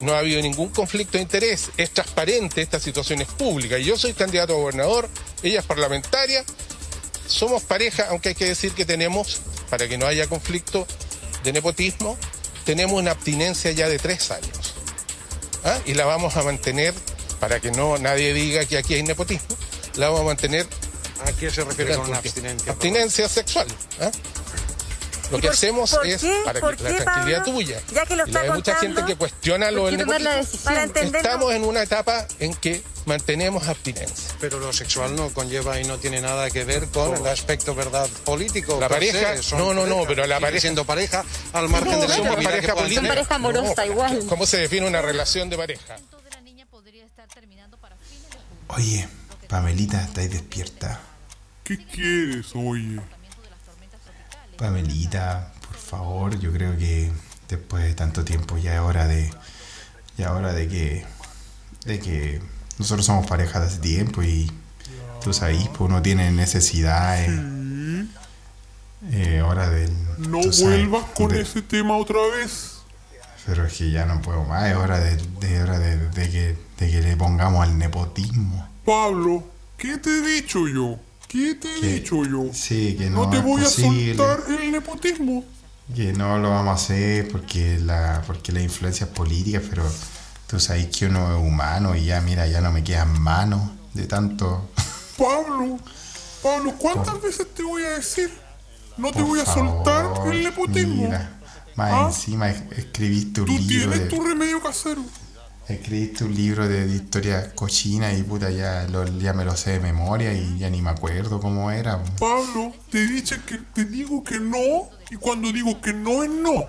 No ha habido ningún conflicto de interés, es transparente, esta situación es pública. Yo soy candidato a gobernador, ella es parlamentaria, somos pareja, aunque hay que decir que tenemos, para que no haya conflicto de nepotismo, tenemos una abstinencia ya de tres años. ¿Ah? Y la vamos a mantener, para que no nadie diga que aquí hay nepotismo, la vamos a mantener. ¿A qué se refiere con una abstinencia? Abstinencia sexual. ¿ah? Lo que hacemos es para que la tranquilidad tuya. Ya que lo está hay mucha gente que cuestiona lo del. Estamos en una etapa en que mantenemos abstinencia. Pero lo sexual no conlleva y no tiene nada que ver con el aspecto verdad político. La pareja, no, no, no, pero la pareja siendo pareja al margen de la somos pareja política. Son pareja amorosa igual. ¿Cómo se define una relación de pareja? Oye, Pamelita, ¿estáis despierta? ¿Qué quieres, oye? Pamelita, por favor, yo creo que después de tanto tiempo ya es hora de ya hora de que de que nosotros somos pareja de hace tiempo y tú sabes, pues uno tiene necesidades. Eh, hora del No vuelvas con ese tema otra vez. Pero es que ya no puedo más, es hora de, de, hora de, de que, de que le pongamos al nepotismo. Pablo, ¿qué te he dicho yo? ¿Qué te he dicho yo? Sí, que no, no te voy a soltar el nepotismo. Que no lo vamos a hacer porque la, porque la influencia es política, pero tú sabes que uno es humano y ya, mira, ya no me quedan manos de tanto. Pablo, Pablo, ¿cuántas veces te voy a decir? No te voy a soltar el nepotismo. Mira, más ¿Ah? encima escribiste un libro. Tú tienes tu remedio casero. Escribiste un libro de, historia cochina y puta, ya, lo, ya me lo sé de memoria y ya ni me acuerdo cómo era. Pablo, te dice que te digo que no y cuando digo que no es no.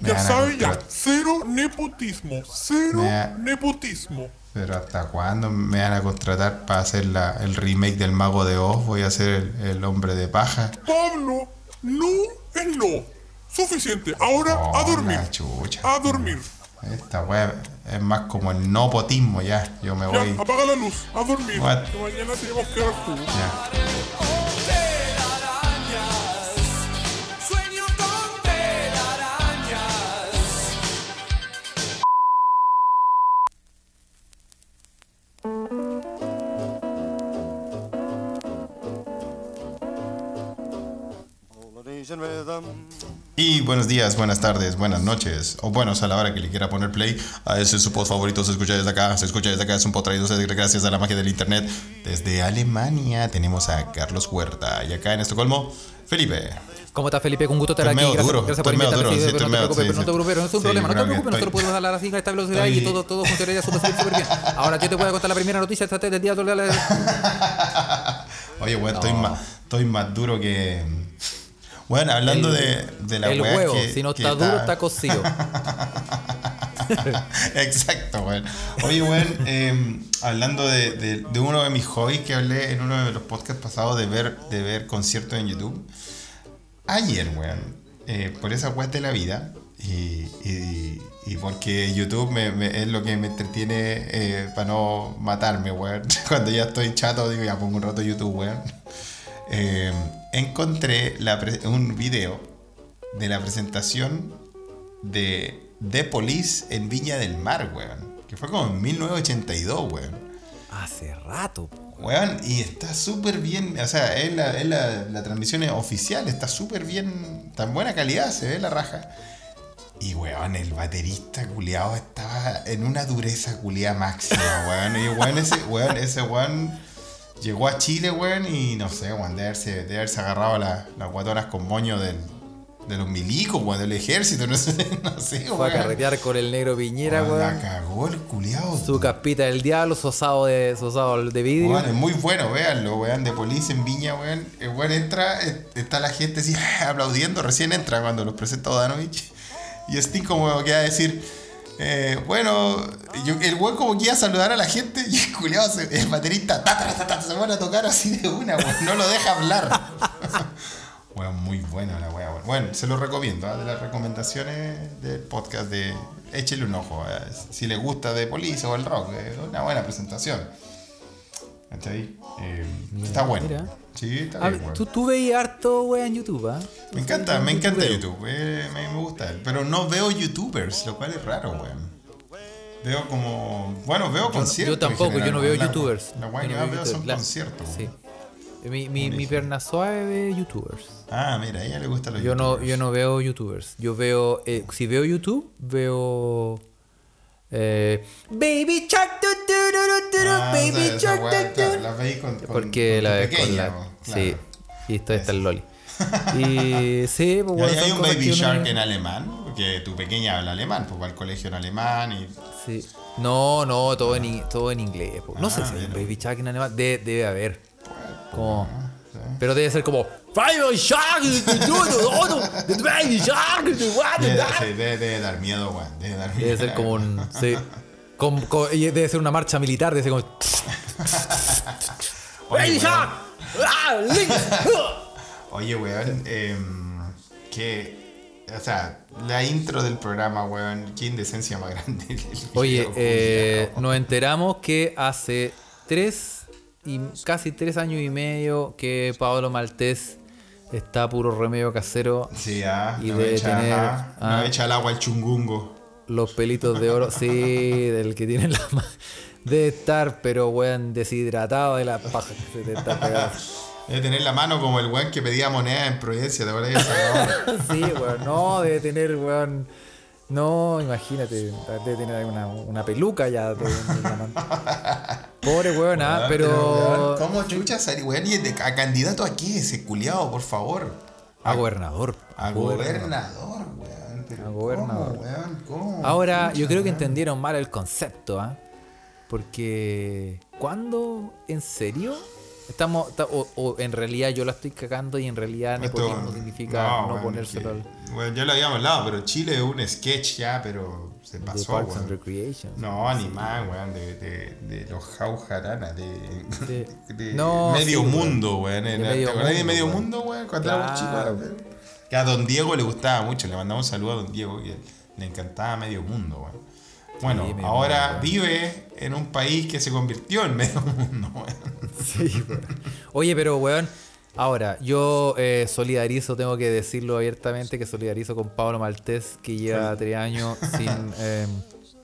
ya sabes, ya, cero nepotismo, cero nepotismo. Pero ¿hasta cuándo me van a contratar para hacer la, el remake del Mago de Oz? Voy a ser el, hombre de paja. Pablo, no es no. Suficiente. Ahora a dormir. A dormir. Esta weá es más como el no potismo ya. Yo me voy. apaga la luz, a dormir. Que mañana tenemos que dar jugo. Ya. Y buenos días, buenas tardes, buenas noches, o buenos a la hora que le quiera poner play. A ese es su post favorito, se escucha desde acá, se escucha desde acá, es un post traído gracias a la magia del internet. Desde Alemania tenemos a Carlos Huerta y acá en Estocolmo, Felipe. ¿Cómo estás, Felipe? Con gusto estar aquí. Gracias, duro, gracias por invitarme. Sí, no, te preocupes, no te preocupes, no es un problema. No te preocupes, nosotros podemos hablar así a esta velocidad y todo, todo funcionaría súper bien. Ahora yo te voy a contar la primera noticia del día. Oye, bueno, estoy, más, estoy más duro que bueno, hablando de, de, la El huevo, si no está duro, está, cocido. Exacto, weón. Oye, weón, em, hablando de, de, uno de mis hobbies que hablé en uno de los podcasts pasados de ver, de ver conciertos en YouTube. Ayer, weón, eh, por esa weá de la vida y, y, porque YouTube me, es lo que me entretiene eh, para no matarme, weón. Cuando ya estoy chato, digo, ya pongo un rato YouTube, weón. Encontré un video de la presentación de The Police en Viña del Mar, weón. Que fue como en 1982, weón. Hace rato. Weón, y está súper bien, o sea, es la, la, transmisión oficial, está súper bien, tan buena calidad, se ve la raja. Y weón, el baterista culiado estaba en una dureza culiada máxima, weón. Y weón, ese weón, ese weón Llegó a Chile, weón, y no sé, weón, de haberse, de haberse agarrado las guatonas con moño del, de los milicos, weón, del ejército, no sé, no sé, weón. Fue a carretear con el negro Piñera, weón. La cagó el culiado. Su capita del diablo, sosado de, sosado de vidrio. Weón, es muy bueno, véanlo, weón, de policía en Viña, weón. El weón entra, está la gente así, aplaudiendo, recién entra cuando los presenta Danovich. Y Sting como que va a decir eh, bueno, el weón como que iba a saludar a la gente y el culiado, el baterista, se van a tocar así de una, no lo deja hablar. bueno, muy buena la weá, Bueno, se lo recomiendo, ¿ah? de las recomendaciones del podcast de Échele un ojo, ¿ah? si le gusta de Police o el rock, es una buena presentación. Eh, está bueno. Sí, está bien, ¿tú, tú veías harto wea en YouTube, ¿ah? Me encanta, me encanta YouTube. Eh, me, gusta. Pero no veo YouTubers, lo cual es raro, weón. Veo como. Bueno, veo conciertos. Yo tampoco, yo no veo youtubers. La guay que más veo son conciertos. Sí. Mi, mi, mi perna suave ve youtubers. Ah, mira, a ella le gusta los yo youtubers. No, yo no veo youtubers. Yo veo. Eh, si veo YouTube, veo. Eh, baby Shark, tu, tu, tu, ah, Baby Shark, La veis con, con, Porque con la ves con la. Claro. Sí, y esto está el Loli. Y sí, pues, bueno, hay un Baby Shark en alemán, porque tu pequeña habla alemán, pues va al colegio en alemán y. Sí. No, no, todo en, todo en inglés. Pues. No ah, sé si hay un Baby Shark en alemán. De, debe haber. Como. Pero debe ser como. Debe, debe, dar miedo, weón. Debe dar miedo. Debe ser como un. Sí. Debe ser una marcha militar, debe ser como. Baby Shark! ¡Ah! Oye, weón, eh, que. O sea, la intro del programa, weón, qué indecencia más grande. Oye, eh, nos enteramos que hace tres y casi tres años y medio que Pablo Maltés está puro remedio casero. Sí, ah, y no de echa, tener, ah, echa el agua al chungungo. Los pelitos de oro, sí, del que tiene la de estar, pero weón, deshidratado de la paja que se te está pegando. Debe tener la mano como el weón que pedía moneda en Providencia, ¿te acuerdas? sí, weón, no, debe tener, weón. No, imagínate, debe tener una, una peluca ya. Pobre weón, ¿ah? pero. ¿Cómo chucha weón? ¿Y a candidato a qué? Ese culiado, por favor. A, gobernador. A gobernador, weón. Pero a gobernador. ¿cómo, weón? ¿Cómo? Ahora, chucha, yo creo que weón? entendieron mal el concepto, ¿ah? Porque. ¿Cuándo? ¿En serio? Estamos, o, o, en realidad yo la estoy cagando y en realidad nepotismo significa no, no bueno, ponérselo al... Bueno, ya lo habíamos hablado, pero Chile es un sketch ya, pero se pasó, Parks and Recreation. No, ni más, weón, de, de, de, los Jaujarana, de, de, no, Medio sí, Mundo, weón. De ¿Te Medio de Mundo, Medio. Mundo, weón? Cuando éramos Claro. chicos. Que a Don Diego le gustaba mucho, le mandamos un saludo a Don Diego, que le encantaba Medio Mundo, weón. Bueno, Sí, ahora vive en un país que se convirtió en Medio Mundo, weón. Sí, weón. Oye, pero weón, ahora, yo eh, solidarizo, tengo que decirlo abiertamente, que solidarizo con Pablo Maltés, que lleva tres años sin... eh,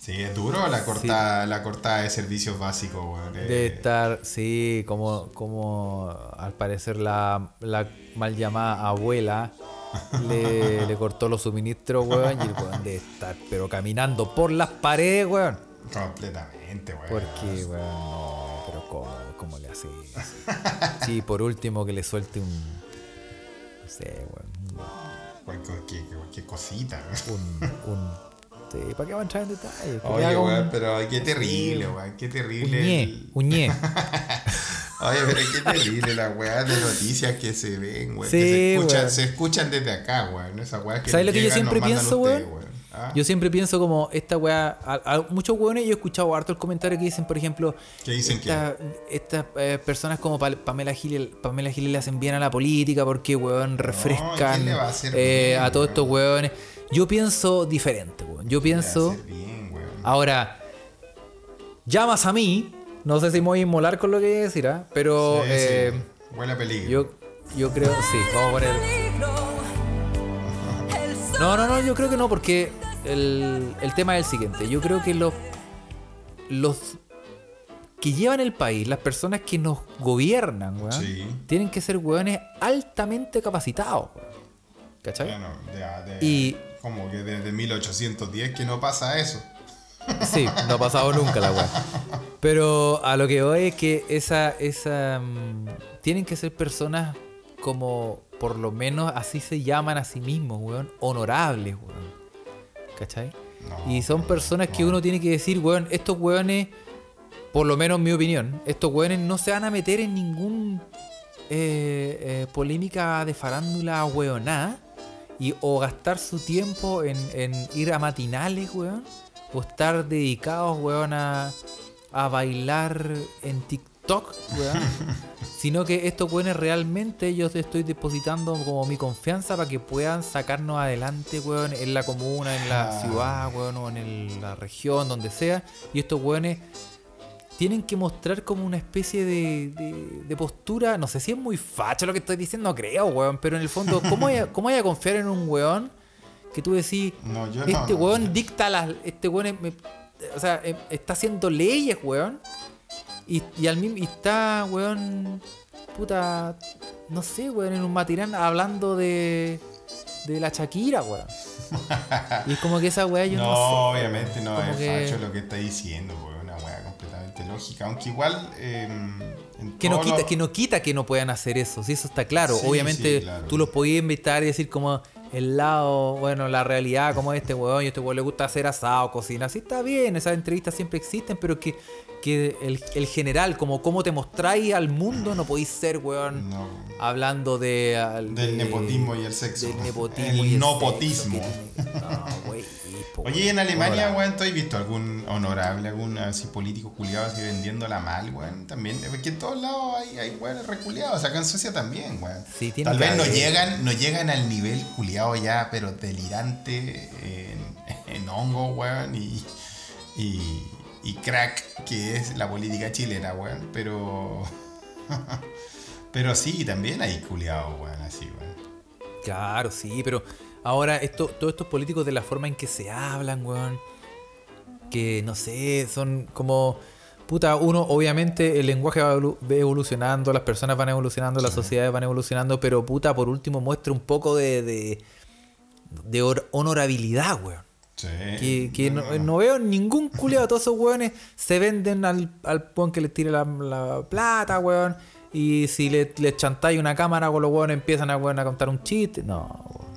Sí, es duro la cortada, la cortada de servicios básicos, weón. Eh, de estar, sí, como, como al parecer la, la mal llamada abuela le, le cortó los suministros, weón, y el weón de estar, pero caminando por las paredes, weón. Completamente, weón. Porque, weón, no, pero ¿cómo, cómo le hace eso? Sí, por último que le suelte un. No sé, weón. Cualquier, cualquier- cualquier cosita, weón. Un. un sí, ¿para qué vamos a entrar en detalle? Oye, haga un- weón, pero qué terrible, weón. Qué terrible. ñe, el- un ñe. Oye, pero qué terrible la weá de noticias que se ven, weón. Sí, que se escuchan, weón. se escuchan desde acá, weón. Que ¿Sabes lo que yo siempre pienso, ustedes, weón? ¿Ah? Yo siempre pienso como esta weá. A, a muchos weones yo he escuchado harto el comentario que dicen, por ejemplo, ¿Qué dicen esta- estas eh, personas como Pa- Pamela Giles, Pamela Giles le hacen bien a la política porque weón refrescan ¿quién le va a eh, bien, a todos weón? estos weones. Yo pienso diferente, weón. Yo pienso. ser bien, weón. Ahora, llamas a mí. No sé si me voy a inmolar con lo que voy a decir. Pero Sí, eh, sí. Huele a peligro. yo, yo creo, sí, vamos a poner. No, no, no, yo creo que no, porque el, el tema es el siguiente. Yo creo que los, los que llevan el país, las personas que nos gobiernan, weón, Sí. tienen que ser weones altamente capacitados, weón. ¿Cachai? Bueno, de, de- Y- Como que desde 1810 que no pasa eso. Sí, no ha pasado nunca la weá. Pero a lo que voy es que esa, esa mm, tienen que ser personas como por lo menos así se llaman a sí mismos, weón, honorables, weón. ¿Cachai? No, y son personas que uno tiene que decir, weón, estos weones, por lo menos en mi opinión, estos weones no se van a meter en ningún eh, eh, polémica de farándula weoná y o gastar su tiempo en, en ir a matinales, weón, o estar dedicados, weón, a, a bailar en TikTok, weón. Sino que estos weones realmente yo te estoy depositando como mi confianza para que puedan sacarnos adelante, weón, en la comuna, en la Ah. ciudad, weón, o en el- la región, donde sea. Y estos weones tienen que mostrar como una especie de, de- de postura. No sé si es muy facho lo que estoy diciendo, creo, weón. Pero en el fondo, ¿cómo hay, cómo hay a confiar en un weón que tú decís, No, no, este no, weón no. dicta las. Este weón es- me- o sea, em, está haciendo leyes, weón. Y, y al mismo, y está, weón, puta, no sé, weón, en un matirán hablando de, de la Shakira, weón. y es como que esa weá yo no, No, sé. obviamente no es que- facho lo que está diciendo, weón. Una weá completamente lógica. Aunque igual. eh, en Que no, quita, los- que no quita que no puedan hacer eso, si eso está claro. Sí, Obviamente sí, claro. tú los podías invitar y decir como el lado, bueno, la realidad, como este weón, y este weón le gusta hacer asado, cocina, así está bien, esas entrevistas siempre existen, pero que, que el, el general, como cómo te mostráis al mundo, no podéis ser, weón, No. hablando de, al- Del de- nepotismo y el sexo. Del nepotismo El y el nopotismo. sexo que tiene- No, po, Oye, ¿y en. Alemania, Honorable. weón, ¿tú has visto algún honorable, algún así político culiado así vendiéndola mal, weón? También, es que en todos lados hay, hay weones reculiados, acá en Suecia también, weón. Sí, tiene Tal vez no llegan, no llegan al nivel culiado ya, pero delirante en, en hongo, weón, y, y, y crack que es la política chilena, weón, pero... pero sí, también hay culiados, weón, así, weón. Claro, sí, pero ahora esto, todos estos políticos de la forma en que se hablan, weón, que no sé, son como... Puta, uno, obviamente el lenguaje va evolu- va evolucionando, las personas van evolucionando, las sociedades van evolucionando, pero puta, por último muestra un poco de, de, honorabilidad, weón. Sí. Que, que no, no veo ningún culiado. Todos esos weones se venden al, al weón que les tire la, la plata, weón. Y si le, le chantáis una cámara con los weones empiezan a, weón, a contar un chiste. No, weón.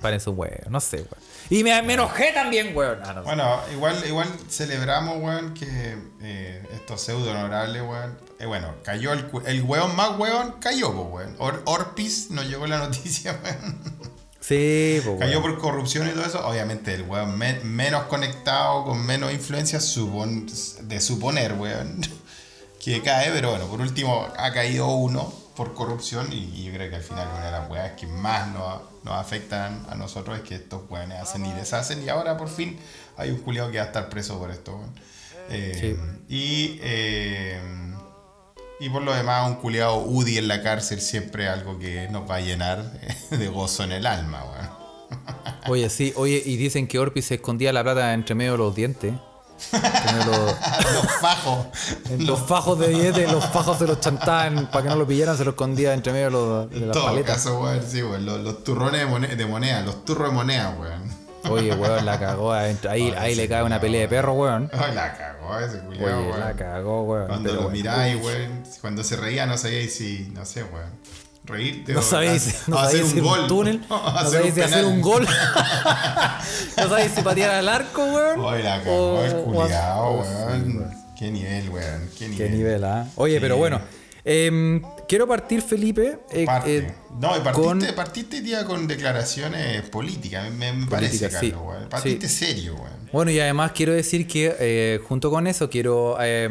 Paren sus weón, no sé, weón. Y me, me enojé también, weón. Ah, no sé. Bueno, igual, igual celebramos, weón, que eh, estos pseudo honorables, weón. eh, bueno, cayó el, el weón más weón, cayó, pues, weón. Or- Orpis nos llegó la noticia, weón. Sí, pues, Cayó por corrupción y todo eso. Obviamente, el weón me- menos conectado, con menos influencia, supon- de suponer, weón, que cae. Pero bueno, por último, ha caído uno por corrupción. Y, y yo creo que al final una de las weas que más nos, nos afectan a nosotros es que estos weones hacen y deshacen. Y ahora por fin hay un culiado que va a estar preso por esto, weón. Eh, Y. eh, y por lo demás, un culiado UDI en la cárcel siempre algo que nos va a llenar de gozo en el alma, weón. Oye, sí, oye, y dicen que Orpi se escondía la plata entre medio de los dientes. Entre medio de los- Los fajos. en los fajos de billetes, los fajos se los chantaban para que no lo pillaran, se los escondía entre medio de, los, de las todo paletas. caso, weón, sí, weón. Los, los turrones de moneda, de moneda, los turros de moneda, weón. Oye, weón, la cagó adentro. Ahí, Oye, ahí le cae una pelea de perro, weón. Ay, la cagó ese culiao, Oye, weón. la cagó, weón. Cuando pero lo miráis, weón. Cuando se reía no sabíais si, no sé, weón. Reírte No o sabéis, no hacer un gol. túnel, no hacer sabéis si hacer un gol, no sabéis si patear al arco, weón. Oye, la cagó o- el o culiao, hacer- weón. Qué nivel, weón. Qué nivel. Qué nivel, ¿ah? Oye, pero bueno, em, quiero partir, Felipe, eh, Parte. eh, no, y partiste, con- partiste con declaraciones políticas, me, me parece, sí. Carlos, weón. Partiste serio, weón. Bueno, y además quiero decir que eh, junto con eso quiero eh,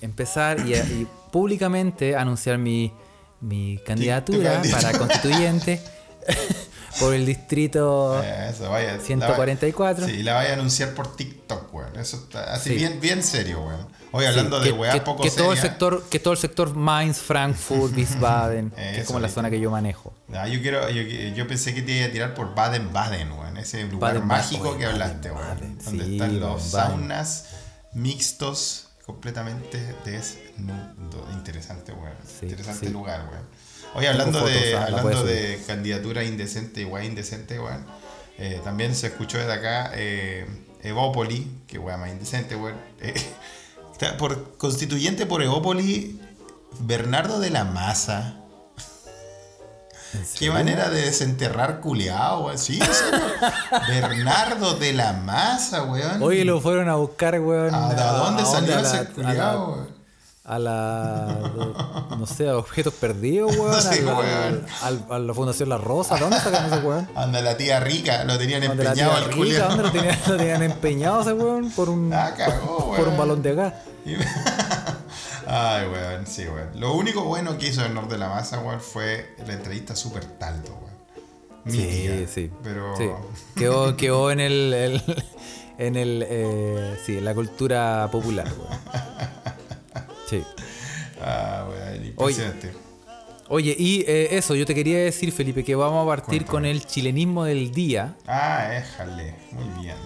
empezar y, y públicamente anunciar mi, mi candidatura. para constituyente por el distrito Eso, vaya. la 144. va- Sí, la vaya a anunciar por TikTok, weón. Eso está así Sí. bien, bien serio, weón. Sí, hablando de que, weá que- poco que todo el sector que todo el sector Mainz, Frankfurt, Wiesbaden, que es como la sí. zona que yo manejo. Ah, yo, quiero, yo, yo pensé que te iba a tirar por Baden-Baden, weón. Ese lugar Baden-Baden, mágico oye, que hablaste, Baden-Baden, weón. Donde sí, están los saunas mixtos completamente desnudos. Interesante, weón. Sí, Interesante sí. lugar, weón. Oye, hablando fotos, de, ah, la hablando de candidatura indecente, weón, indecente, weón. eh, también se escuchó desde acá eh, Evópoli, que weón más indecente, weón. eh, por constituyente por Evópoli, Bernardo de la Maza. Qué manera de desenterrar culiao, weón. Sí. Bernardo de la Maza, weón. Oye, lo fueron a buscar, weón. ¿A, de dónde salió A ese culiao, weón? A la no sé, a objetos perdidos, weón, Sí, a, weón. al- a la Fundación La Rosa, ¿dónde sacan ese weón? Anda la tía rica, lo tenían ¿Dónde la empeñado al culiao. ¿Dónde lo tenían, lo tenían empeñado ese weón? Por un, Ah, cagó, por un weón. balón de gas. Ay, weón, sí, weón. Lo único bueno que hizo el Norte de la Maza, weón, fue la entrevista Super Taldo, weón. Mítica, Sí, sí. Pero. sí. Quedó, quedó en el, el- en el eh, sí, en la cultura popular, weón. Sí. Ah, impresionante. Oye, y eh, eso, yo te quería decir, Felipe, que vamos a partir Cuéntame. con el chilenismo del día. Ah, éjale. Muy bien.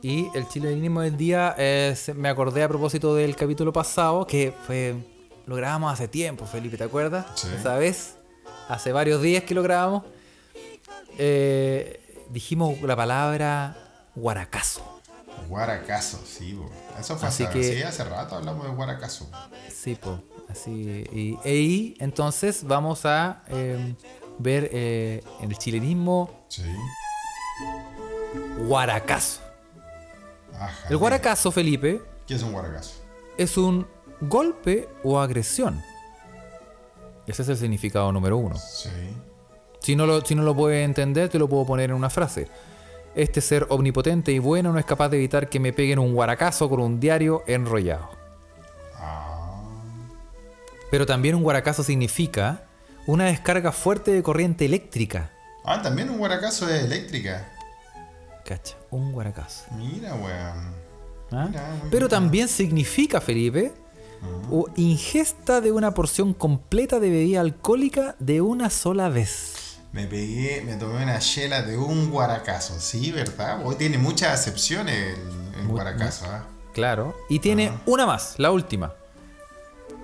Y el chilenismo del día, es, me acordé a propósito del capítulo pasado, que fue lo grabamos hace tiempo, Felipe, ¿te acuerdas? Sí. Esa vez, hace varios días que lo grabamos. Eh, dijimos la palabra guaracazo. Guaracazo, sí, bo. Eso fue Así hace, que- sí, hace rato hablamos de Guaracazo. Sí, po. Así. Y, e entonces, vamos a eh, ver eh, en el chilenismo Sí. guaracazo. Ajá. El guaracazo, Felipe, ¿Qué es un Guaracazo? es un golpe o agresión. Ese es el significado número uno. Sí. Si no, lo, si no lo puedes entender, te lo puedo poner en una frase. Este ser omnipotente y bueno no es capaz de evitar que me peguen un guaracazo con un diario enrollado. Ah. Pero también un guaracazo significa una descarga fuerte de corriente eléctrica. Ah, también un Guaracazo es eléctrica. Cacha, un guaracazo. Mira, weón. ¿ah? Mira, Pero bien. también significa, Felipe, o ingesta de una porción completa de bebida alcohólica de una sola vez. Me pegué, me tomé una chela de un Guaracazo. Sí, ¿verdad? Hoy tiene muchas acepciones el, el Guaracazo, ¿ah? Claro. Y tiene una más, la última.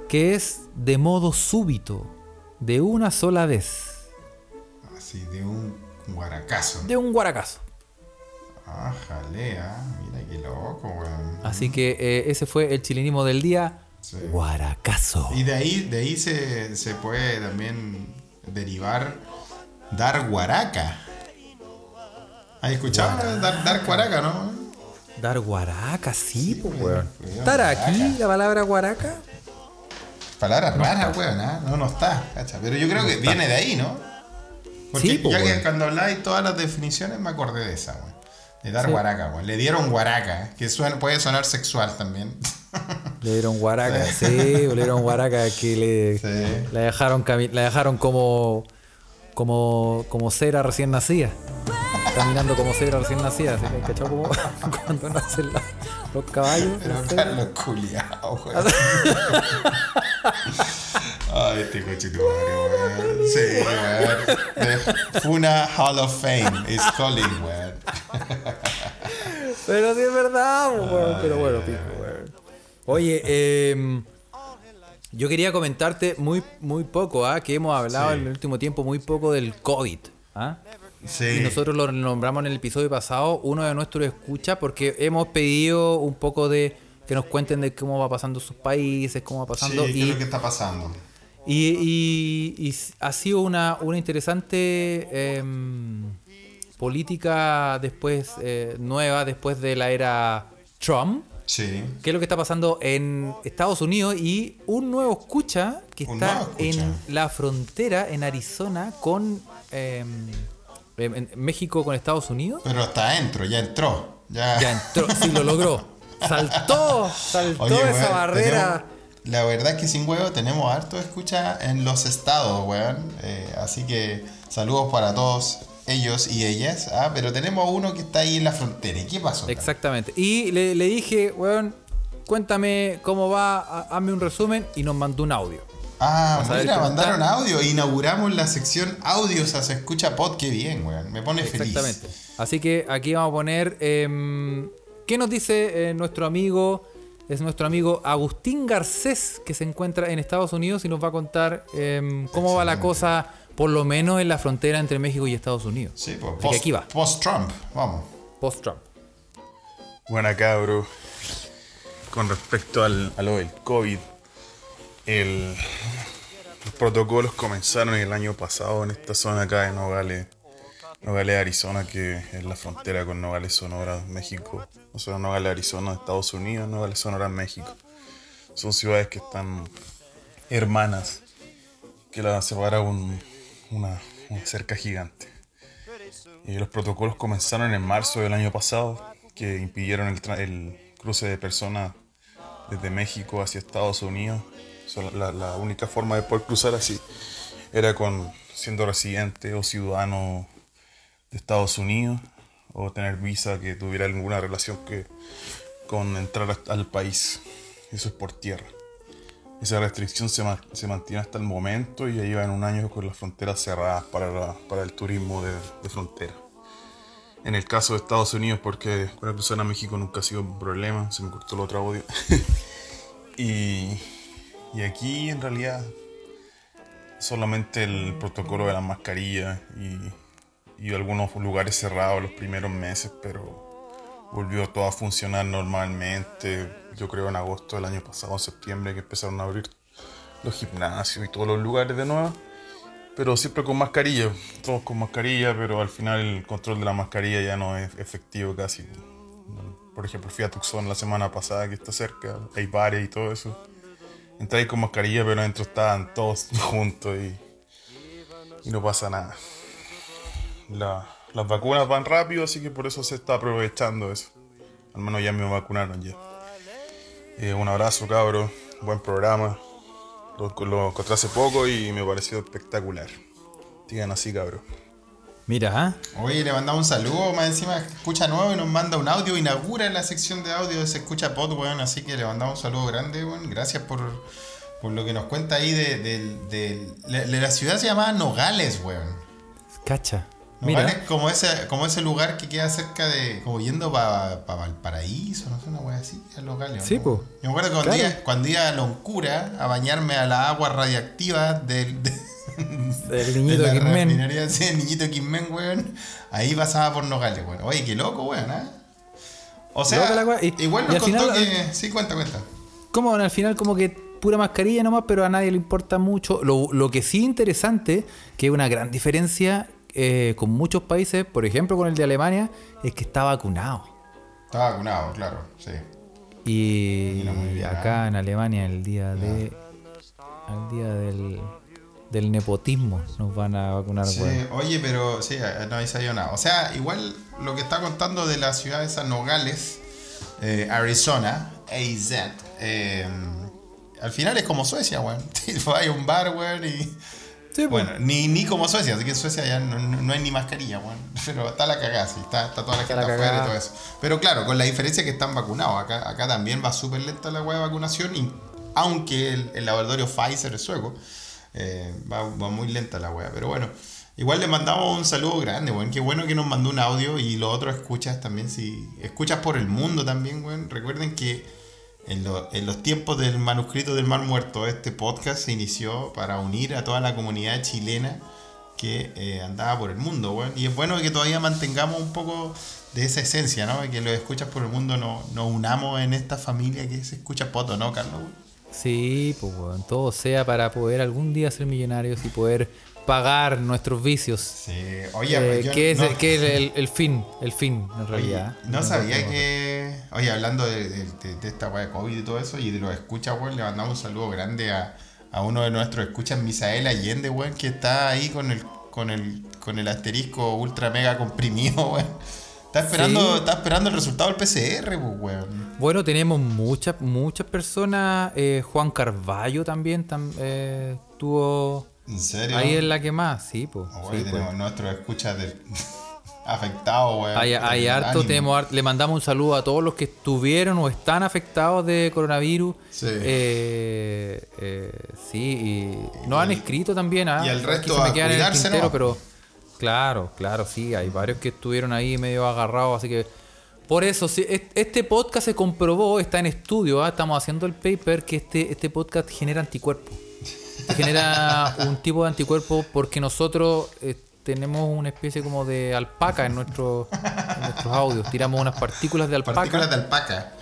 Que es de modo súbito, de una sola vez. Así, de un Guaracazo. De un guaracazo. Ah, jalea. Mira qué loco, weón. Así que eh, ese fue el chilenismo del día. Sí. Guaracazo. Y de ahí, de ahí se, se puede también derivar dar guaraca. ¿Has escuchado? Dar, dar guaraca, ¿no? Dar guaraca, sí, pues, weón. weón. Weón, ¿Estar aquí la palabra guaraca? Palabra rara, weón, ¿ah? No, no está, cacha. Pero yo creo que viene de ahí, ¿no? Porque Sí, po, ya que cuando habláis todas las definiciones me acordé de esa, weón. De dar Sí. guaraca, weón. Le dieron guaraca, que suena, puede sonar sexual también. Le dieron guaraca, sí, le dieron guaraca que le, Sí. la dejaron la dejaron como como como cera recién nacida. Caminando como cera recién nacida, ¿sí? ¿cachai? Como cuando nacen la- los caballos. Pero. Carlos culiao, weón. Ay, este coche tu weón. Sí, weón. The Funa Hall of Fame is calling, weón. Pero sí es verdad, weón, pero bueno, pico, weón. Oye, eh, yo quería comentarte muy, muy poco, ¿ah? que hemos hablado Sí. en el último tiempo muy poco del COVID. ¿ah? Sí. Y nosotros lo nombramos en el episodio pasado, uno de nuestros escucha, porque hemos pedido un poco de que nos cuenten de cómo va pasando sus países, cómo va Sí, pasando. ¿qué es y, lo que está pasando? y, y- y ha sido una, una interesante em, política después, eh, nueva, después de la era Trump. Sí. ¿Qué es lo que está pasando en Estados Unidos? Y un nuevo escucha que Un está escucha. en la frontera en Arizona con em, em, en México con Estados Unidos. Pero está adentro, ya entró. Ya, Ya entró, sí lo logró. Saltó, saltó Oye, esa weón, barrera. tenemos- la verdad es que sin huevo tenemos harto escucha en los estados, weón. Eh, así que saludos para todos ellos y ellas. Ah, pero tenemos uno que está ahí en la frontera. ¿Y qué pasó? Exactamente. Y le, le dije, weón, cuéntame cómo va, ha- hazme un resumen y nos mandó un audio. Ah, a mira, mandaron está. audio. Inauguramos la sección audios a Se Escucha Pod. Qué bien, weón. Me pone feliz. Exactamente. Así que aquí vamos a poner. em, ¿Qué nos dice eh, nuestro amigo? Es nuestro amigo Agustín Garcés, que se encuentra en Estados Unidos y nos va a contar em, cómo va la cosa, por lo menos en la frontera entre México y Estados Unidos. Sí, pues, post, aquí va. Post-Trump, vamos. Post-Trump. Buena cabro. Con respecto al, a lo del COVID, el- los protocolos comenzaron el año pasado en esta zona acá de Nogales, Nogales, Arizona, que es la frontera con Nogales, Sonora, México. O sea, Nogales, Arizona, Estados Unidos, Nogales, Sonora, México. Son ciudades que están hermanas, que las separa un- una, cerca gigante. Y los protocolos comenzaron en marzo del año pasado, que impidieron el, el cruce de personas desde México hacia Estados Unidos. La, la única forma de poder cruzar así era con siendo residente o ciudadano de Estados Unidos o tener visa que tuviera alguna relación que con entrar al país. Eso es por tierra. Esa restricción se, se mantiene hasta el momento y ya llevan un año con las fronteras cerradas para, para el turismo de, frontera. En el caso de Estados Unidos, porque con la a México nunca ha sido un problema, se me cortó el otro audio. y, y aquí en realidad solamente el protocolo de las mascarillas y, y algunos lugares cerrados los primeros meses, pero volvió todo a funcionar normalmente. Yo creo en agosto del año pasado, en septiembre, que empezaron a abrir los gimnasios y todos los lugares de nuevo pero siempre con mascarilla, todos con mascarilla, pero al final el control de la mascarilla ya no es efectivo casi. Por ejemplo, fui a Tucson la semana pasada, que está cerca, hay bares y todo eso. Entré con mascarilla, pero adentro estaban todos juntos y, y no pasa nada. Las vacunas van rápido, así que por eso se está aprovechando eso. Al menos ya me vacunaron ya. Eh, un abrazo, cabros. Buen programa. Lo, encontré hace poco y me pareció espectacular. Digan así, cabrón. Mira, ¿eh? Oye, le mandamos un saludo, más encima escucha nuevo y nos manda un audio, inaugura la sección de audio de Se Escucha Pod, weón, así que le mandamos un saludo grande, weón. Gracias por, lo que nos cuenta ahí de, de, la ciudad se llamaba Nogales, weón. Cacha. Mira. como ese, como ese lugar que queda cerca de. como yendo para pa Valparaíso, no sé, una wea así, a los galeos. Sí, pues. Yo me acuerdo cuando, iba, cuando iba a Loncura a bañarme a la agua radiactiva del. De, del niñito de Quimmen. Sí, el niñito Quimmen, weón. Ahí pasaba por Nogales, weón. Oye, qué loco, weón, ¿eh? O sea, igual nos contó que. Sí, cuenta, cuenta. Como al final, como que pura mascarilla nomás, pero a nadie le importa mucho. Lo, lo que sí interesante, que es una gran diferencia eh, con muchos países, por ejemplo con el de Alemania, es que está vacunado. Está vacunado, claro, sí. Y, acá en Alemania el día de el día del, del nepotismo nos van a vacunar. Sí, oye, pero sí, eh, no hay salido nada. O sea, igual lo que está contando de la ciudad de San Nogales, eh, Arizona, AZ, al final es como Suecia, weón. hay un bar, weón, y pues. bueno, ni, ni como Suecia, así que en Suecia ya no, hay ni mascarilla, bueno. Pero está la cagada, sí, está, está toda la gente afuera y todo eso. Pero claro, con la diferencia que están vacunados. Acá, acá también va súper lenta la hueá de vacunación, y, aunque el, laboratorio Pfizer es sueco, eh, va, muy lenta la hueá. Pero bueno, igual le mandamos un saludo grande, bueno. Qué bueno que nos mandó un audio y lo otro escuchas también, si escuchas por el mundo también, bueno. Recuerden que en, los tiempos del manuscrito del Mar Muerto, este podcast se inició para unir a toda la comunidad chilena que eh, andaba por el mundo, Y es bueno que todavía mantengamos un poco de esa esencia, ¿no? Que los escuchas por el mundo nos no unamos en esta familia que se escucha poto, ¿no, Carlos? Sí, pues bueno, todo sea para poder algún día ser millonarios y poder pagar nuestros vicios. Sí, oye, eh, pues que, es, el, fin, el fin en realidad. no sabía que. Oye, hablando de, esta weá de COVID y todo eso, y de los escuchas, weón, le mandamos un saludo grande a, uno de nuestros escuchas, Misael Allende, weón, que está ahí con el, con el, con el asterisco ultra mega comprimido, weón. Está esperando, está esperando el resultado del PCR, pues, weón. Bueno, tenemos muchas, muchas personas. Eh, Juan Carballo también eh, tuvo ¿En serio? Ahí es la que más, sí, pues. tenemos pues. nuestros escuchas afectados, weón. Hay, harto, tenemos, le mandamos un saludo a todos los que estuvieron o están afectados de coronavirus. Sí. Eh, eh, sí, y nos han escrito también. ¿ah? Y el resto se me quedan en el tintero, pero claro, claro, sí, hay varios que estuvieron ahí medio agarrados, así que por eso, sí, este podcast se comprobó, está en estudio, ¿ah? estamos haciendo el paper, que este, este podcast genera anticuerpos genera un tipo de anticuerpo porque nosotros eh, tenemos una especie como de alpaca en, nuestro, nuestros audios. Tiramos unas partículas de alpaca. Partículas de alpaca.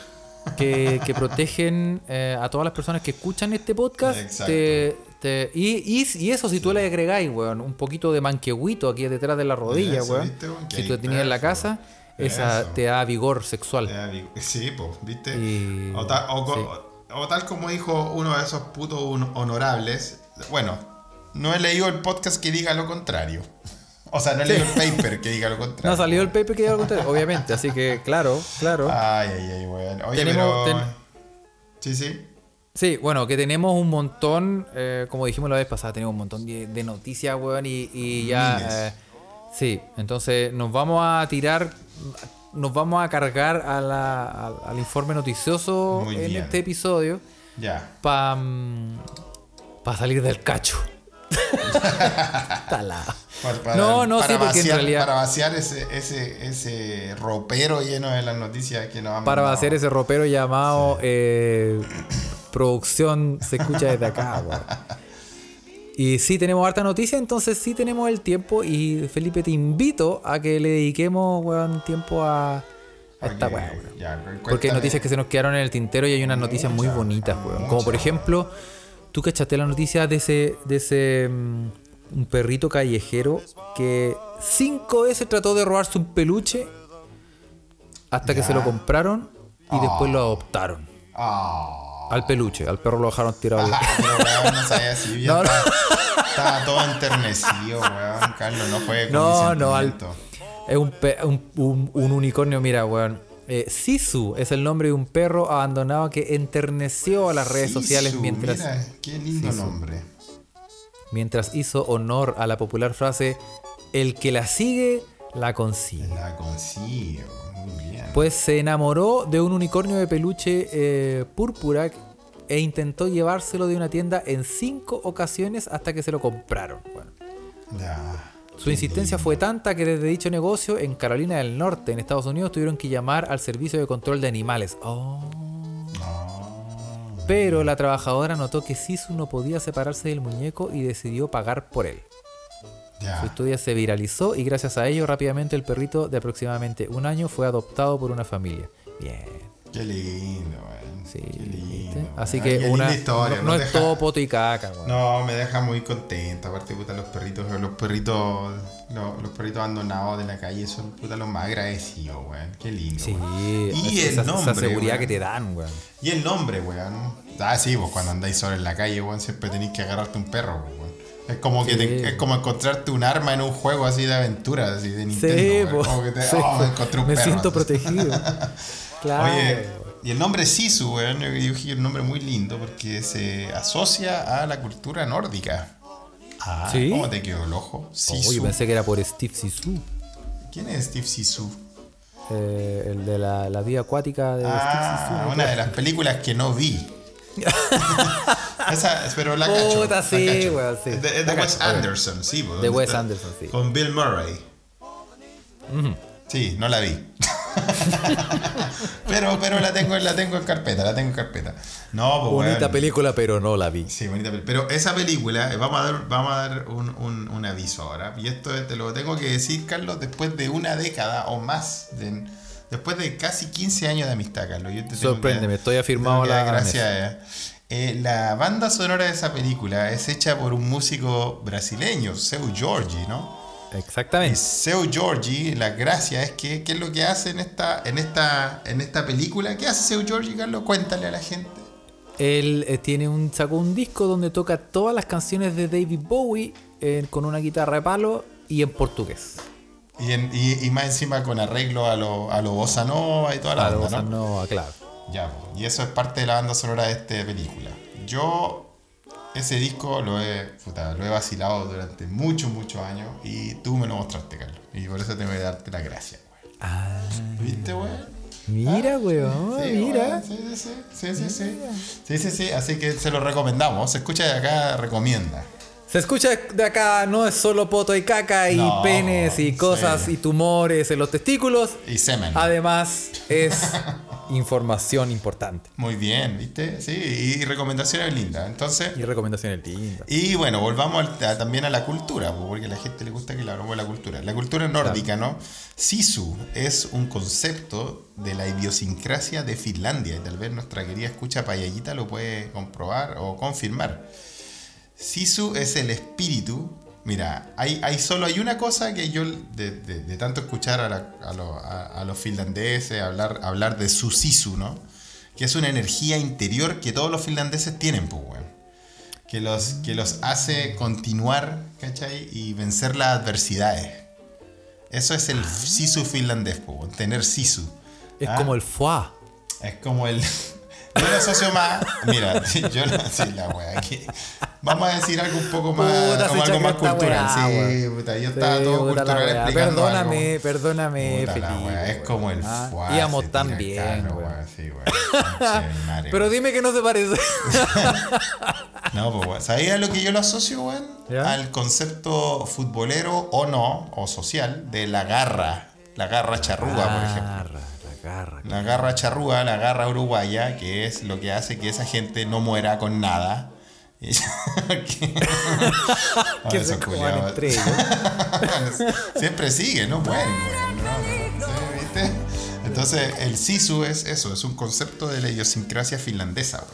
Que, protegen eh, a todas las personas que escuchan este podcast. y, y, eso si tú le agregáis, weón, un poquito de manquehuito aquí detrás de la rodilla, weón. Si tú tenías en la casa, esa te da vigor sexual. Sí, pues, ¿viste? o, o tal como dijo uno de esos putos honorables, bueno, no he leído el podcast que diga lo contrario. O sea, no he leído el paper que diga lo contrario. No ha salido el paper que diga lo contrario, obviamente. Así que, claro, claro. Ay, ay, ay, bueno. Oye, pero... Sí, sí. Sí, bueno, que tenemos un montón, eh, como dijimos la vez pasada, tenemos un montón de, noticias, weón, y, ya... Eh, sí, entonces nos vamos a tirar nos vamos a cargar al, informe noticioso en este episodio. Ya. Para mm, salir del cacho. Talado. Para, para- No, no, para sí, porque en vaciar, realidad- Para vaciar ese, ese, ese ropero lleno de las noticias que nos han Para mandado. hacer ese ropero llamado eh, producción se escucha desde acá. Y sí tenemos harta noticia, entonces sí tenemos el tiempo. Y Felipe, te invito a que le dediquemos weón, tiempo a, a esta Ok, weá, weón. ya, Porque hay noticias que se nos quedaron en el tintero y hay unas noticias muy bonitas, weón. Como por ejemplo, tú cachaste la noticia de ese, de ese mm, un perrito callejero que cinco veces trató de robarse un peluche hasta que se lo compraron y después lo adoptaron. Ah. Al peluche, al perro lo dejaron tirado. al- Ah, pero weón, no sabía si yo No, no. estaba, estaba todo enternecido, weón. Carlos, no fue con No, mi no, al-. Es un, pe- un, un- un unicornio, mira, weón. Eh, Sisu es el nombre de un perro abandonado que enterneció a las redes Sisu, sociales mientras, Mira, qué lindo Sisu. nombre. mientras hizo honor a la popular frase El que la sigue, la consigue. La bien. Pues se enamoró de un unicornio de peluche eh, púrpura e intentó llevárselo de una tienda en cinco ocasiones hasta que se lo compraron. Su insistencia fue tanta que desde dicho negocio en Carolina del Norte, en Estados Unidos, tuvieron que llamar al servicio de control de animales. Oh. Pero la trabajadora notó que Sisu no podía separarse del muñeco y decidió pagar por él. Su historia se viralizó y gracias a ello rápidamente el perrito de aproximadamente un año fue adoptado por una familia. Bien. Qué lindo, weón. Sí, Qué lindo. Así weón. que Qué una, historia. no, es todo poto y caca, weón. No, me deja muy contento. Aparte, puta, los perritos, los perritos, los, los perritos abandonados de la calle son puta los más agradecidos, weón. Qué lindo. Sí. Y esa, el nombre. esa seguridad que te dan, weón. Y el nombre, weón. Ah, sí, pues cuando andáis solo en la calle, weón, siempre tenéis que agarrarte un perro, weón. Es como, que te- es como encontrarte un arma en un juego así de aventura, así de Nintendo. Sí, weón. po. Como que te, Sí, oh, po. encontré un me perro. siento protegido. claro. Oye, y el nombre Sisu, weón, yo dije un nombre muy lindo porque se asocia a la cultura nórdica. Ah, ¿Sí? ¿cómo te quedó el ojo? Oh, Sisu. yo pensé que era por Steve Sisu, ¿Quién es Steve Sisu? eh, el de la, la vida acuática de Steve Sisu. Ah, ¿no? una de las películas que no vi. Esa, pero la cacho. Puta, sí, weón, sí. De, de Wes Anderson, sí. po, De ¿dónde Wes? Anderson, sí. Con Bill Murray. Sí, no la vi. pero, pero la tengo, la tengo en carpeta, la tengo en carpeta. No, pues Bonita weón. película, pero no la vi. Sí, bonita película. Pero esa película, eh, vamos a dar, vamos a dar un, un- un aviso ahora. Y esto te lo tengo que decir, Carlos, después de una década o más. de- después de casi 15 años de amistad, Carlos. Yo te Sorpréndeme, estoy te afirmado que la Gracias. Eh. La banda sonora de esa película es hecha por un músico brasileño, Seu Jorge, ¿no? Y Exactamente. Seu Giorgi, la gracia es que, ¿qué es lo que hace en esta, en esta, en esta película? ¿Qué hace Seu Giorgi, Carlos? Cuéntale a la gente. Él eh, tiene un, sacó un disco donde toca todas las canciones de David Bowie eh, con una guitarra de palo y en portugués. Y, en- y- y más encima con arreglo a lo, a lo bossa nova y toda la Claro, banda, o sea, ¿no? no, claro. Ya, y eso es parte de la banda sonora de esta película. Yo ese disco lo he, puta, lo he vacilado durante muchos, muchos años y tú me lo mostraste, Carlos. Y por eso tengo que darte las gracias, güey. Ah, ¿Viste, güey? mira, weón, Sí, mira. güey, Sí, sí, sí. Sí, sí, sí. Sí, sí, sí. Así que se lo recomendamos. Se escucha de acá, recomienda. Se escucha de acá, no es solo poto y caca y No, penes y cosas sí. y tumores en los testículos. Y semen. Además, es información importante. Muy bien, ¿viste? Sí, y recomendaciones lindas. Entonces, Y recomendaciones lindas. Y bueno, volvamos a- también a la cultura, porque a la gente le gusta que le hablamos de la cultura. La cultura nórdica, ¿no? Sisu es un concepto de la idiosincrasia de Finlandia, y tal vez nuestra querida escucha payallita lo puede comprobar o confirmar. Sisu es el espíritu. Mira, hay, hay solo hay una cosa que yo, de, de- de tanto escuchar a, la- a lo- a- a los finlandeses hablar, hablar de su Sisu, ¿no? Que es una energía interior que todos los finlandeses tienen, pues, weón que los, que los hace continuar, ¿cachai? Y vencer las adversidades. Eso es el sisu finlandés, weón, tener sisu. Es ¿Ah? como el foie. Es como el... Yo lo asocio más... Mira, yo lo... Sí, la wea, que... Vamos a decir algo un poco más... Puta, como se algo más cultural. sí, puta, yo Sí, estaba todo puta cultural explicando Perdóname, algo. perdóname, Puta la wea, es como el Ah, foie, Íbamos tan bien, carro. Sí. Pero dime que no se parece. no, pues, weón. ¿Sabías lo que yo lo asocio, weón? Al concepto futbolero o no, o social, de la garra. La garra charrúa, por ejemplo. La garra. La garra charrúa, la garra uruguaya, que es lo que hace que esa gente no muera con nada. que se Siempre sigue, no mueren, ¿viste? Entonces, el sisu es eso, es un concepto de la idiosincrasia finlandesa,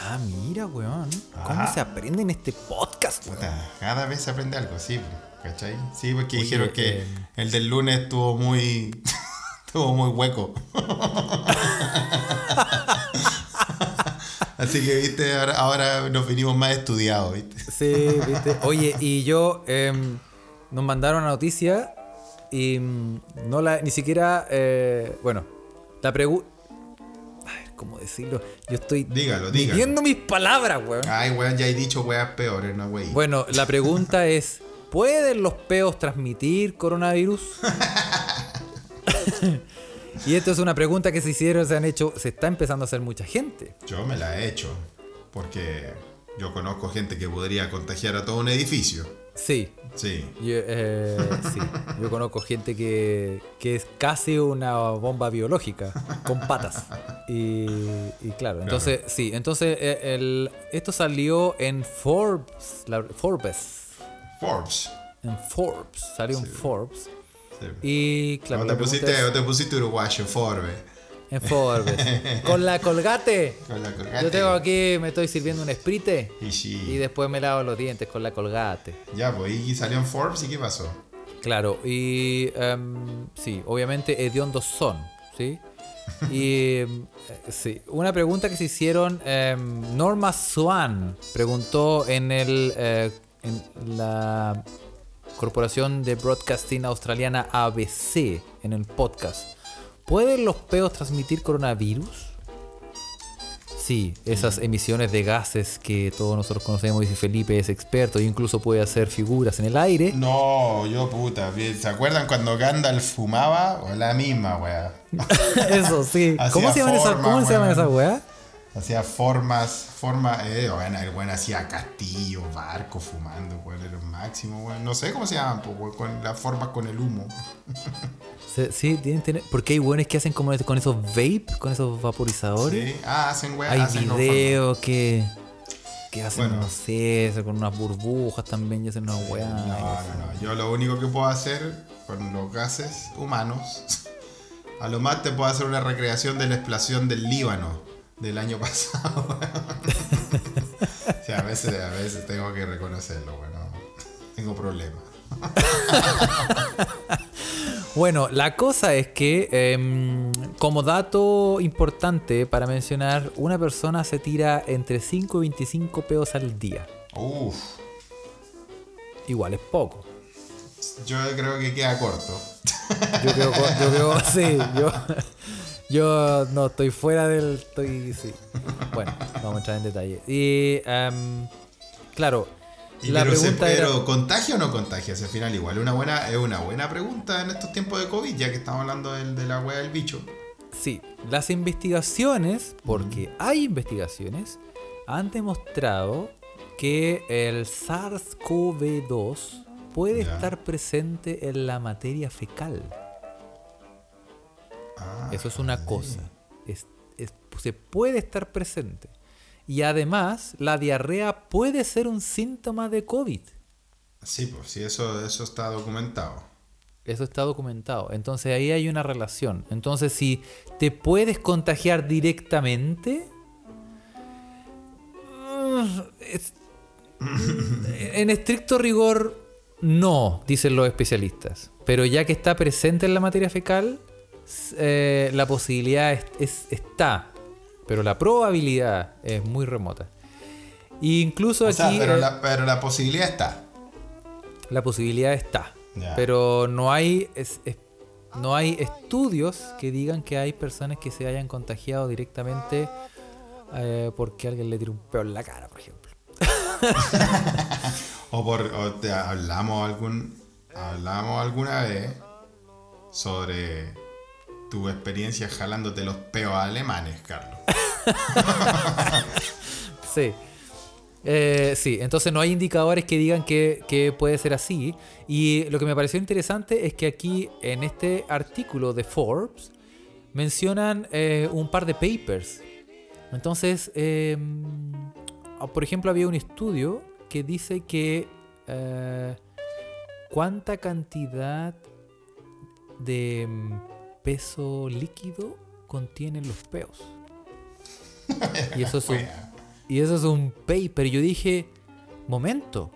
Ah, mira, weón. ¿Cómo se aprende en este podcast, weón? cada vez se aprende algo, sí, ¿cachai? Sí, porque dijeron que eh, el del lunes estuvo muy. Estuvo muy hueco. Así que, viste, ahora, nos vinimos más estudiados, viste. Sí, viste. Oye, y yo. Em, nos mandaron una noticia y mm, no la. Ni siquiera. Eh, bueno, la pregunta. ¿Cómo decirlo? Yo estoy dígalo, dígalo. mis palabras, weón. Ay, weón, ya he dicho weas peores, no, wey. Bueno, la pregunta es: ¿pueden los peos transmitir coronavirus? y esto es una pregunta que se hicieron, se han hecho, se está empezando a hacer mucha gente. Yo me la he hecho, porque yo conozco gente que podría contagiar a todo un edificio. Sí. Sí. Yo, eh, sí. Yo conozco gente que, que, es casi una bomba biológica, con patas. Y, claro, entonces, sí, entonces eh, el, esto salió en Forbes. Forbes. Forbes. En Forbes, salió en Forbes. Y claro. O te, pusiste, te pusiste uruguayo, Forbes. En Forbes. Con la colgate. Con la colgate. Yo tengo aquí, me estoy sirviendo un sprite. Y, después me lavo los dientes con la colgate. Ya, pues, y salió en Forbes y qué pasó. Claro, y um, sí, obviamente hediondos son, ¿sí? Y em, sí, una pregunta que se hicieron, em, Norma Swan preguntó en el eh, en la corporación de broadcasting australiana ABC en el podcast. ¿Pueden los peos transmitir coronavirus? Sí, esas emisiones de gases que todos nosotros conocemos, dice Felipe, es experto e incluso puede hacer figuras en el aire. No, yo puta, ¿se acuerdan cuando Gandalf fumaba? O la misma, weá. Eso, sí. ¿Cómo se, llaman ¿Cómo se llaman esas weá? Hacía formas, forma, eh, bueno, el buen hacía castillo, barco, fumando, bueno, era lo máximo, bueno. No sé cómo se llaman, pues, con las formas con el humo. Sí, tienen tener. Porque hay buenos que hacen como con esos vape, con esos vaporizadores. Sí, ah, hacen weón. Hay videos que. que hacen, no sé, con unas burbujas también y hacen unas weas. No, no, no. Yo lo único que puedo hacer con los gases humanos. A lo más te puedo hacer una recreación de la explosión del Líbano del año pasado. o sea, a veces, a veces tengo que reconocerlo, bueno. Tengo problemas. Bueno, la cosa es que, em, como dato importante para mencionar, una persona se tira entre 5 y 25 pedos al día. Uf. Igual es poco. Yo creo que queda corto. Yo creo, yo creo sí, yo, yo no estoy fuera del, estoy, sí. Bueno, vamos a entrar en detalle. Y, em, claro, pero, ¿contagia o no contagia? al final igual una buena, es una buena pregunta en estos tiempos de COVID, ya que estamos hablando de, la wea del bicho. Sí, las investigaciones, porque hay investigaciones, han demostrado que el SARS-CoV-2 puede estar presente en la materia fecal. Ah, Eso es una cosa. se puede estar presente. Y además, la diarrea puede ser un síntoma de COVID. Sí, pues sí, eso, eso está documentado. Eso está documentado. Entonces ahí hay una relación. Entonces, si te puedes contagiar directamente, en estricto rigor, no, dicen los especialistas. Pero ya que está presente en la materia fecal, eh, la posibilidad es, está pero la probabilidad es muy remota. incluso aquí. pero, la, pero, la, posibilidad está. La posibilidad está. Pero no hay, no hay estudios que digan que hay personas que se hayan contagiado directamente eh, porque alguien le tiró un peo en la cara, por ejemplo. o por te hablamos algún hablamos alguna vez sobre tu experiencia jalándote los peos alemanes, Carlos. sí. Eh, sí, entonces no hay indicadores que digan que, puede ser así. Y lo que me pareció interesante es que aquí en este artículo de Forbes mencionan eh, un par de papers. Entonces, em, por ejemplo, había un estudio que dice que eh, cuánta cantidad de peso líquido contienen los peos. y eso es un, y eso es un paper. Y yo dije, momento,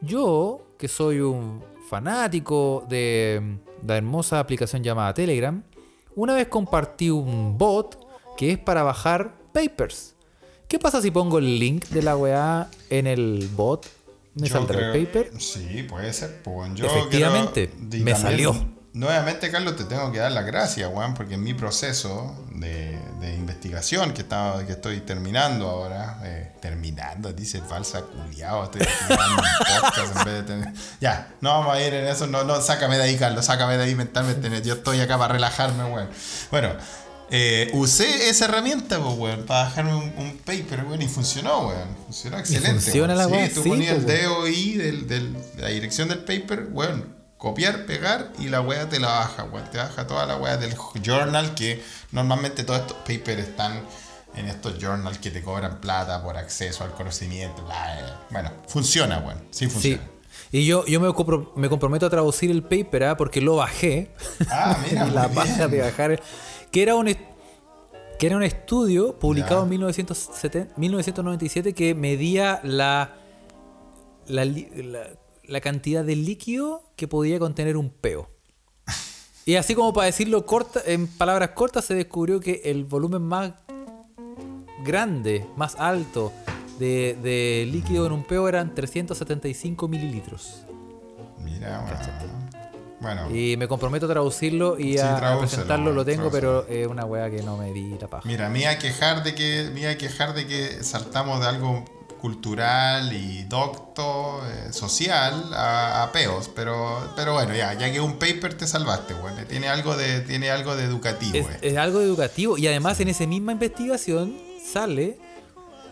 yo que soy un fanático de la hermosa aplicación llamada Telegram, una vez compartí un bot que es para bajar papers. ¿Qué pasa si pongo el link de la weá en el bot? ¿Me saldrá el paper? Sí, puede ser. Pues, Efectivamente, me salió. Nuevamente, Carlos, te tengo que dar las gracias, Juan, porque en mi proceso de, investigación que, estaba, que estoy terminando ahora, eh, terminando, dice falsa culiado, estoy podcast en vez de tener... Ya, no vamos a ir en eso, no, no, sácame de ahí, Carlos, sácame de ahí mentalmente, yo estoy acá para relajarme, weón. Bueno, eh, usé esa herramienta, weón, para bajarme un, paper, weón, y funcionó, weón. Funcionó excelente. funciona la Sí, tú ponías el DOI del, del, de la dirección del paper, weón copiar, pegar y la wea te la baja, weón. Te baja toda la wea del journal que normalmente todos estos papers están en estos journals que te cobran plata por acceso al conocimiento. Bueno, funciona, weón. Sí funciona. Y yo, yo me, me comprometo a traducir el paper ¿ah? porque lo bajé. Ah, mira. y la baja de bajar. Que era un, que era un estudio publicado en 1997 que medía la, la, la la cantidad de líquido que podía contener un peo. Y así como para decirlo corta, en palabras cortas, se descubrió que el volumen más grande, más alto de, líquido en un peo eran 375 mililitros. Mira, bueno. Y me comprometo a traducirlo y a, presentarlo, lo tengo, pero es una wea que no me di la paja. Mira, me a quejar de que, me a quejar de que saltamos de algo cultural y docto, eh, social a, peos. Pero, pero bueno, ya, ya que un paper te salvaste, bueno, tiene algo de, tiene algo de educativo. Es, es algo educativo. Y además en esa misma investigación sale,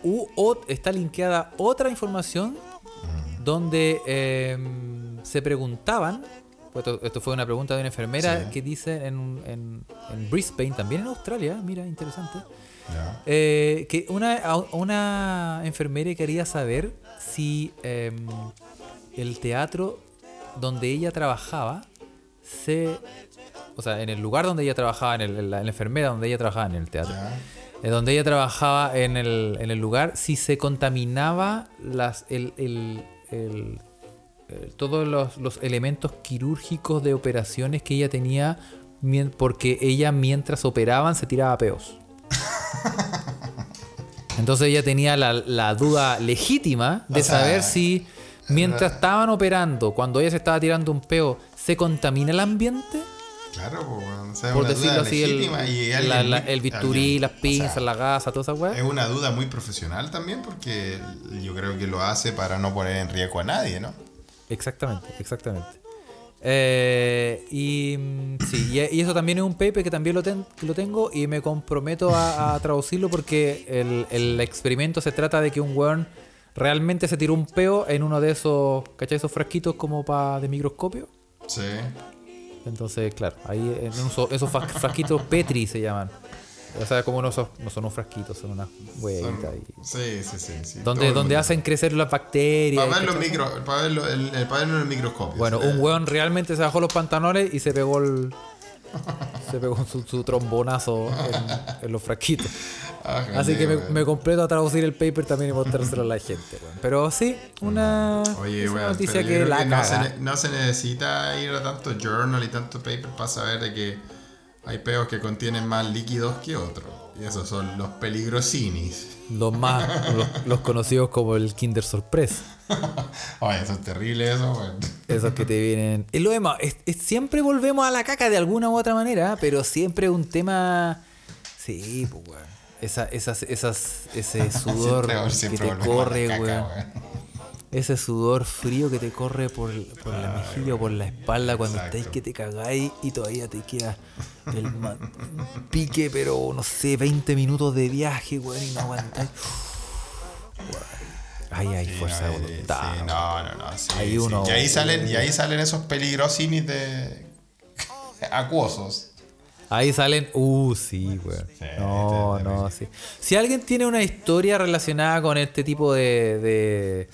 u, está linkeada otra información mm. donde em, se preguntaban. Esto, fue una pregunta de una enfermera que dice en, en, en Brisbane, también en Australia, mira, interesante eh, que una, una enfermera quería saber si em, el teatro donde ella trabajaba se. O sea, en el lugar donde ella trabajaba, en, la, enfermera donde ella trabajaba en el teatro, eh, donde ella trabajaba en el, en el lugar, si se contaminaba las, el, el, el todos los, los, elementos quirúrgicos de operaciones que ella tenía, porque ella mientras operaban se tiraba peos. Entonces ella tenía la, duda legítima de saber si mientras estaban operando, cuando ella se estaba tirando un peo, ¿se contamina el ambiente? Claro, por decirlo así, el, el bisturí, las pinzas, la gasa, toda esa weá. Es una duda muy profesional también porque yo creo que lo hace para no poner en riesgo a nadie, ¿no? Exactamente, exactamente. Eh, y mm, sí, y, eso también es un paper que también lo, lo tengo y me comprometo a, traducirlo porque el, experimento se trata de que un weón realmente se tiró un peo en uno de esos, ¿cachai? Esos frasquitos como para de microscopio. Sí. Entonces, claro, ahí en esos frasquitos Petri se llaman. O sea, como no son, no son unos frasquitos, son unas huevitas. Sí, sí, sí. sí donde donde hacen crecer las bacterias. Para verlo, micro, para verlo el, en el microscopio. Bueno, un hueón realmente se bajó los pantalones y se pegó el. se pegó su, trombonazo en, los frasquitos. Ah, Así que me, completo a traducir el paper también y mostrárselo a la gente. Pero sí, una, Oye, noticia que, la no, se, no se necesita ir a tanto journal y tanto paper para saber de que hay peos que contienen más líquidos que otros. Y esos son los peligrosinis. Los más, los, conocidos como el Kinder Sorpresa. Ay, eso es terrible, eso. Esos que te vienen. Es lo demás, siempre volvemos a la caca de alguna u otra manera, pero siempre un tema. Sí, pues, güey. Esa, esas, esas, ese sudor que te corre, güey. Ese sudor frío que te corre por, por la mejilla o por la espalda cuando Exacto. estáis que te cagáis y todavía te queda el pique, pero no sé, 20 minutos de viaje, weón, y no aguantáis. Ay, ay, Sí, fuerza de no, voluntad. sí, no, no, no. sí, Ahí uno- Y ahí salen, y ahí salen esos peligrosinis de acuosos. Ahí salen. Uh, sí, weón. Sí, No, no, sí. Si alguien tiene una historia relacionada con este tipo de. de.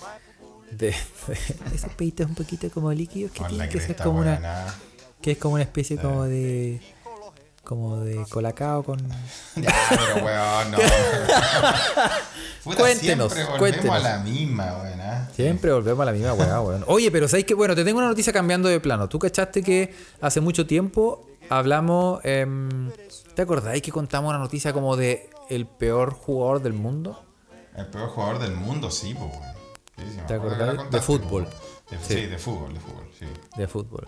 De, de- esos peitos un poquito como líquidos que tienen que ser como una. que es como una especie como de. como de colacao con. Ya, pero weón, no. Puta, Cuéntenos, siempre volvemos cuéntenos. a la misma, weón. ¿ah? Siempre volvemos a la misma weá, weón. Oye, pero ¿sabes qué? Bueno, te tengo una noticia cambiando de plano. Tú cachaste que hace mucho tiempo hablamos. em, ¿Te acordáis que contamos una noticia como de el peor jugador del mundo? El peor jugador del mundo, sí, pues, ¿Te acordás? De fútbol. De- Sí. sí. de fútbol, de fútbol, sí. de fútbol.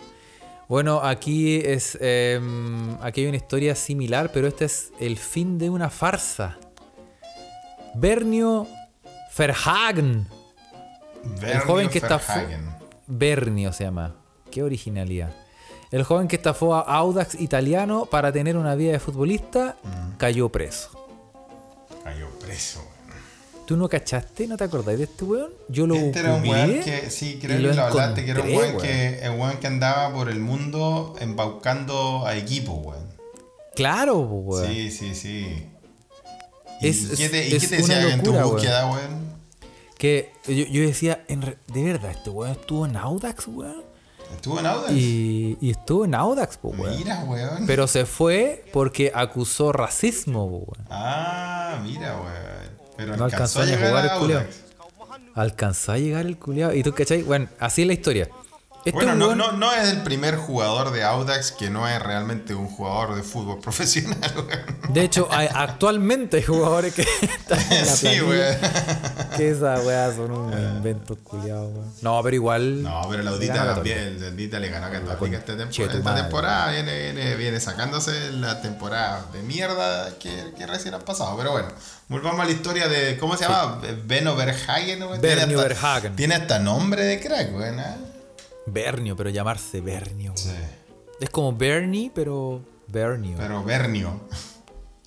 Bueno, aquí es em, aquí hay una historia similar, pero este es el fin de una farsa. Bernio Verhagen. El joven que Verhagen. Bernio se llama. Qué originalidad. El joven que estafó a Audax italiano para tener una vida de futbolista Mm. cayó preso. Cayó preso. ¿Tú no cachaste? ¿No te acordáis de este weón? Yo lo Este era un weón que, sí, creo que lo hablaste, que era un weón que, el weón que andaba por el mundo embaucando a equipos, weón. Claro, weón. Sí, sí, sí. ¿Y Es- qué te, y es qué te una decía en tu locura, weón. búsqueda, weón? Que yo, yo decía, en re- de verdad, este weón estuvo en Audax, weón. ¿Estuvo en Audax? Y, y estuvo en Audax, po, weón. Mira, weón. Pero se fue porque acusó racismo, po, weón. Ah, mira, weón. Pero No alcanzó, alcanzó a jugar a el culiao. Alcanzó a llegar el culiado. Y tú, ¿cachai? Bueno, así es la historia. Este Bueno, no, weón- no, no es el primer jugador de Audax que no es realmente un jugador de fútbol profesional, weón. De hecho, hay- actualmente hay jugadores que están en la Sí, weón. Que esas weas son un invento culiado, weón. No, pero igual. No, pero le Audita también, el Audita le ganó a Católica esta, tempo- tu esta temporada. Viene, viene, viene sacándose la temporada de mierda que, que recién han pasado. Pero bueno, volvamos a la historia de. ¿Cómo se llama? Beno Verhagen. weón. Tiene Bernio hasta- Verhagen. Tiene hasta nombre de crack, weón. ¿ah? Bernio, pero llamarse Bernio. Sí. Es como Bernie, pero Bernio. Pero Bernio.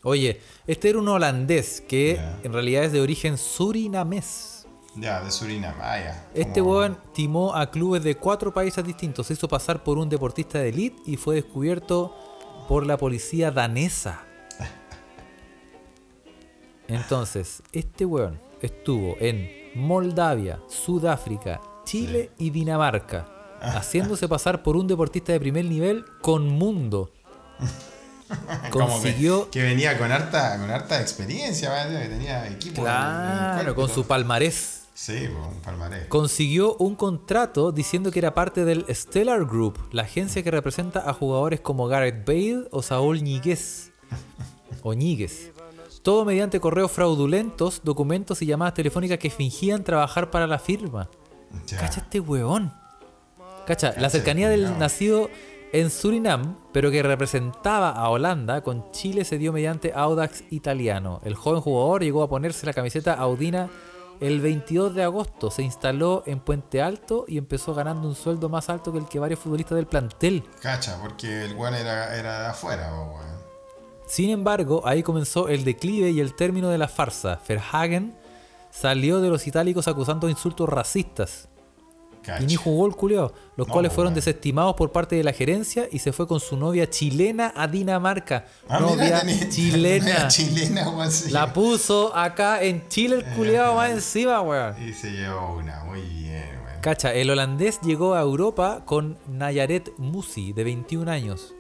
Oye, este era un holandés que en realidad es de origen surinamés. Ya, de Surinam. Ah. Este weón timó a clubes de cuatro países distintos. Se hizo pasar por un deportista de elite y fue descubierto por la policía danesa. Entonces, este weón estuvo en Moldavia, Sudáfrica, Chile y Dinamarca, haciéndose pasar por un deportista de primer nivel con mundo. como que- Consiguió, Que, venía con harta, con harta experiencia, ¿vale? que tenía equipo. en en claro, cuerpo con su palmarés. Sí, pues, un palmarés. consiguió un contrato diciendo que era parte del Stellar Group, la agencia que representa a jugadores como Gareth Bale o Saúl Ñíguez. O Ñíguez. Todo mediante correos fraudulentos, documentos y llamadas telefónicas que fingían trabajar para la firma. Ya. Cacha este weón. Cacha, la cercanía del nacido en Surinam, pero que representaba a Holanda, con Chile se dio mediante Audax italiano. El joven jugador llegó a ponerse la camiseta audina el 22 de agosto. Se instaló en Puente Alto y empezó ganando un sueldo más alto que el que varios futbolistas del plantel. Cacha, porque el weón era, era de afuera. Sin embargo, ahí comenzó el declive y el término de la farsa. Verhagen salió de los itálicos acusando insultos racistas. Y ni jugó el culiao, los No, cuales fueron desestimados por parte de la gerencia y se fue con su novia chilena a Dinamarca. Ah, novia chilena. weón. La puso acá en Chile el culiao más encima, weón. Y se llevó una, muy bien, weón. Cacha, el holandés llegó a Europa con Nayaret Musi, de 21 años,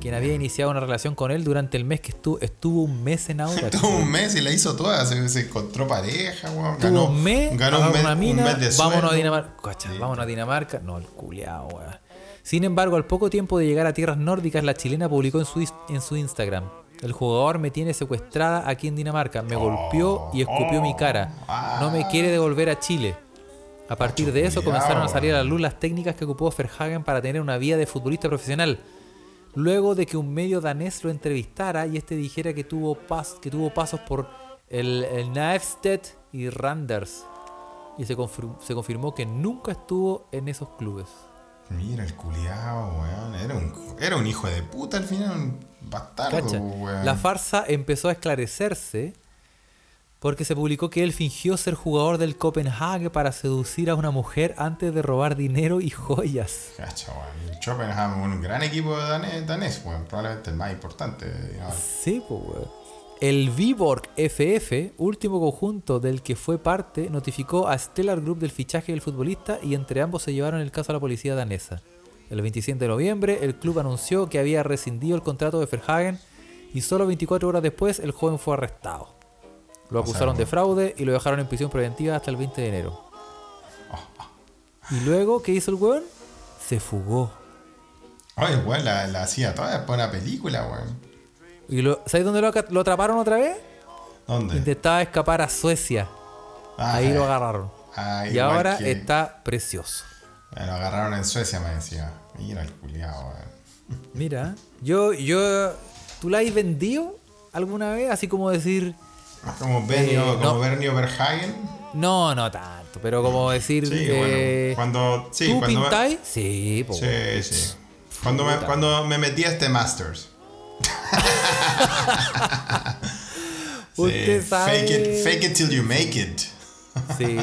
quien había iniciado una relación con él durante el mes que estuvo, estuvo un mes en Audax. Tuvo un mes y la hizo toda, se, se encontró pareja, weón. Ganó, un mes, ganó un mes, una un mina, mes de vámonos a. Dinamarca. Cacha, Sí. vámonos a Dinamarca. No, el culiao, weón. Sin embargo, al poco tiempo de llegar a tierras nórdicas, la chilena publicó en su, en su Instagram. El jugador me tiene secuestrada aquí en Dinamarca. Me golpeó y escupió mi cara. No me quiere devolver a Chile. A partir de eso comenzaron a salir a la luz las técnicas que ocupó Verhagen para tener una vida de futbolista profesional. Luego de que un medio danés lo entrevistara y este dijera que tuvo, pas- que tuvo pasos por el, el y Randers. y se, confirmó, se confirmó que nunca estuvo en esos clubes. Mira el culiao, weón. Era un, era un hijo de puta al final, un bastardo, weón. La farsa empezó a esclarecerse porque se publicó que él fingió ser jugador del Copenhague para seducir a una mujer antes de robar dinero y joyas. Cacha. El Copenhague, un gran equipo danés, danés. Probablemente el más importante. Sí, pues, weón. El Viborg FF, último conjunto del que fue parte, notificó a Stellar Group del fichaje del futbolista y entre ambos se llevaron el caso a la policía danesa. El 27 de noviembre, el club anunció que había rescindido el contrato de Verhagen y solo 24 horas después el joven fue arrestado. Lo acusaron de fraude y lo dejaron en prisión preventiva hasta el 20 de enero. Y luego, ¿qué hizo el weón? Se fugó. Oye, weón, la, la hacía toda después de una película, weón. ¿Y lo, ¿Sabes dónde lo, atraparon otra vez? ¿Dónde? Intentaba escapar a Suecia. Ah, Ahí lo agarraron. Ah, y ahora que- está precioso. Lo agarraron en Suecia, me decía. Mira el culiao, weón. Mira, yo, yo, ¿tú la has vendido alguna vez? Así como decir, Como Bernio, Eh, como no. Bernio Verhagen. no, no tanto, pero como decir, Sí, eh, bueno. Cuando. Sí, ¿tú cuando. me- pintáis? Sí, po, Sí, sí. Cuando me, cuando me metí a este Masters. Usted Sí, sabe. Fake it, fake it till you make it. Sí,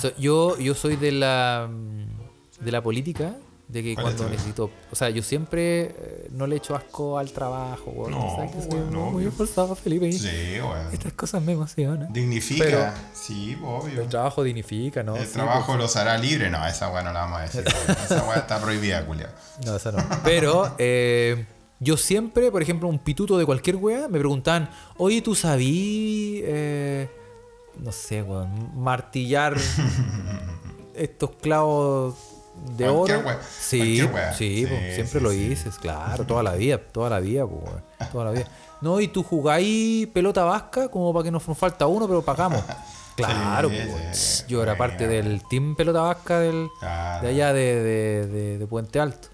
so- yo, yo soy de la mm, de la política, de que ¿Cuál cuando necesito, o sea, yo siempre eh, no le echo asco al trabajo, weón. No, ¿Sabes soy weón, no, muy esforzado, Felipe. Sí, weón. Estas cosas me emocionan. Dignifica. Pero- sí, obvio. El trabajo dignifica, ¿no? El Sí, trabajo pues, los hará libre. No, esa weá no la vamos a decir. weón. esa weá está prohibida, culia. No, eso no. Pero eh, yo siempre, por ejemplo, un pituto de cualquier wea, me preguntaban, oye, ¿tú sabí, eh, no sé, weón, martillar estos clavos de Cualquier oro? Sí, cualquier sí, Sí, siempre lo dices, claro, toda la vida, toda la vida, toda la vida. No, y tú jugáis pelota vasca como para que nos falta uno, pero pagamos. Claro, pues, yo era bueno. parte del team pelota vasca del, Claro. de allá de, de- de- de Puente Alto.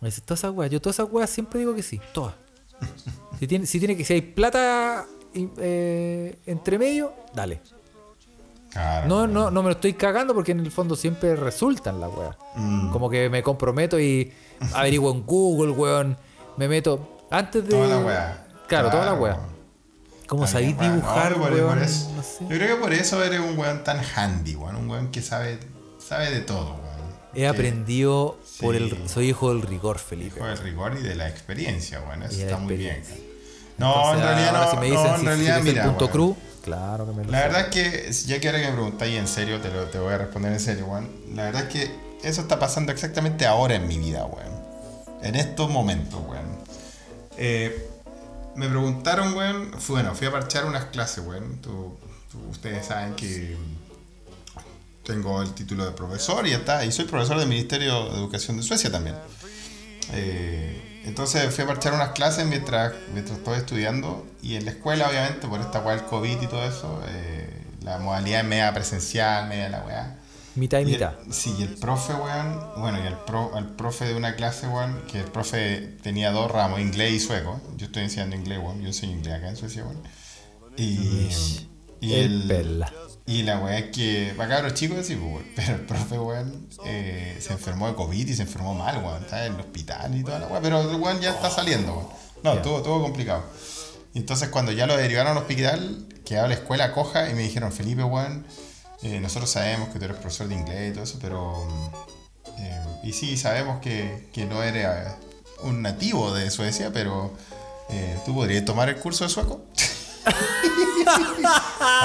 Me dice, todas esas weas. Yo todas esas weas siempre digo que sí, todas. Si tiene, si tiene que, si hay plata eh, entre medio, dale. Claro. No, no, no me lo estoy cagando porque en el fondo siempre resultan las weas. Mm. Como que me comprometo y averiguo en Google, weón. Me meto antes de. Toda la weá. Claro, toda la wea. Como sabéis dibujar, No, por- weón. por eso- no sé. Yo creo que por eso eres un weón tan handy, weón. Un weón que sabe, sabe de todo, weón. He Que- aprendido por el. Soy hijo del rigor, Felipe. Hijo del rigor y de la experiencia, weón. Eso está muy bien. No, Entonces, en realidad ahora no. si me no, en si- realidad, si es el mira. punto claro que me lo La sé. verdad es que, ya que ahora que me preguntáis en serio, te, lo, te voy a responder en serio, weón. La verdad es que eso está pasando exactamente ahora en mi vida, weón. En estos momentos, weón. Eh, me preguntaron, weón. Bueno, fui a parchar unas clases, weón. Tú- tú- ustedes saben que tengo el título de profesor y ya está. Y soy profesor del Ministerio de Educación de Suecia también. Eh, entonces fui a parchar unas clases mientras, mientras estoy estudiando y en la escuela obviamente por esta weá del COVID y todo eso, eh, la modalidad es media presencial, media la weá. Mitad y Y el- mitad. sí, y el profe, weón, bueno, y el, pro, el profe de una clase, weón, que el profe tenía dos ramos, inglés y sueco. Yo estoy enseñando inglés, weón, yo enseño inglés acá en Suecia, weón. Y, y El perla. Y la weá es que, para cabros chicos, sí, pues, weón, pero el profe, weón, eh, se enfermó de COVID y se enfermó mal, weón, está en el hospital y toda la weá, pero el weón ya está saliendo, weón. No, Ya. todo, todo complicado. Y entonces cuando ya lo derivaron al hospital, quedaba la escuela coja y me dijeron, Felipe, weón, eh, nosotros sabemos que tú eres profesor de inglés y todo eso, pero... mm, eh, y sí, sabemos que, que no eres eh, un nativo de Suecia, pero eh, tú podrías tomar el curso de sueco.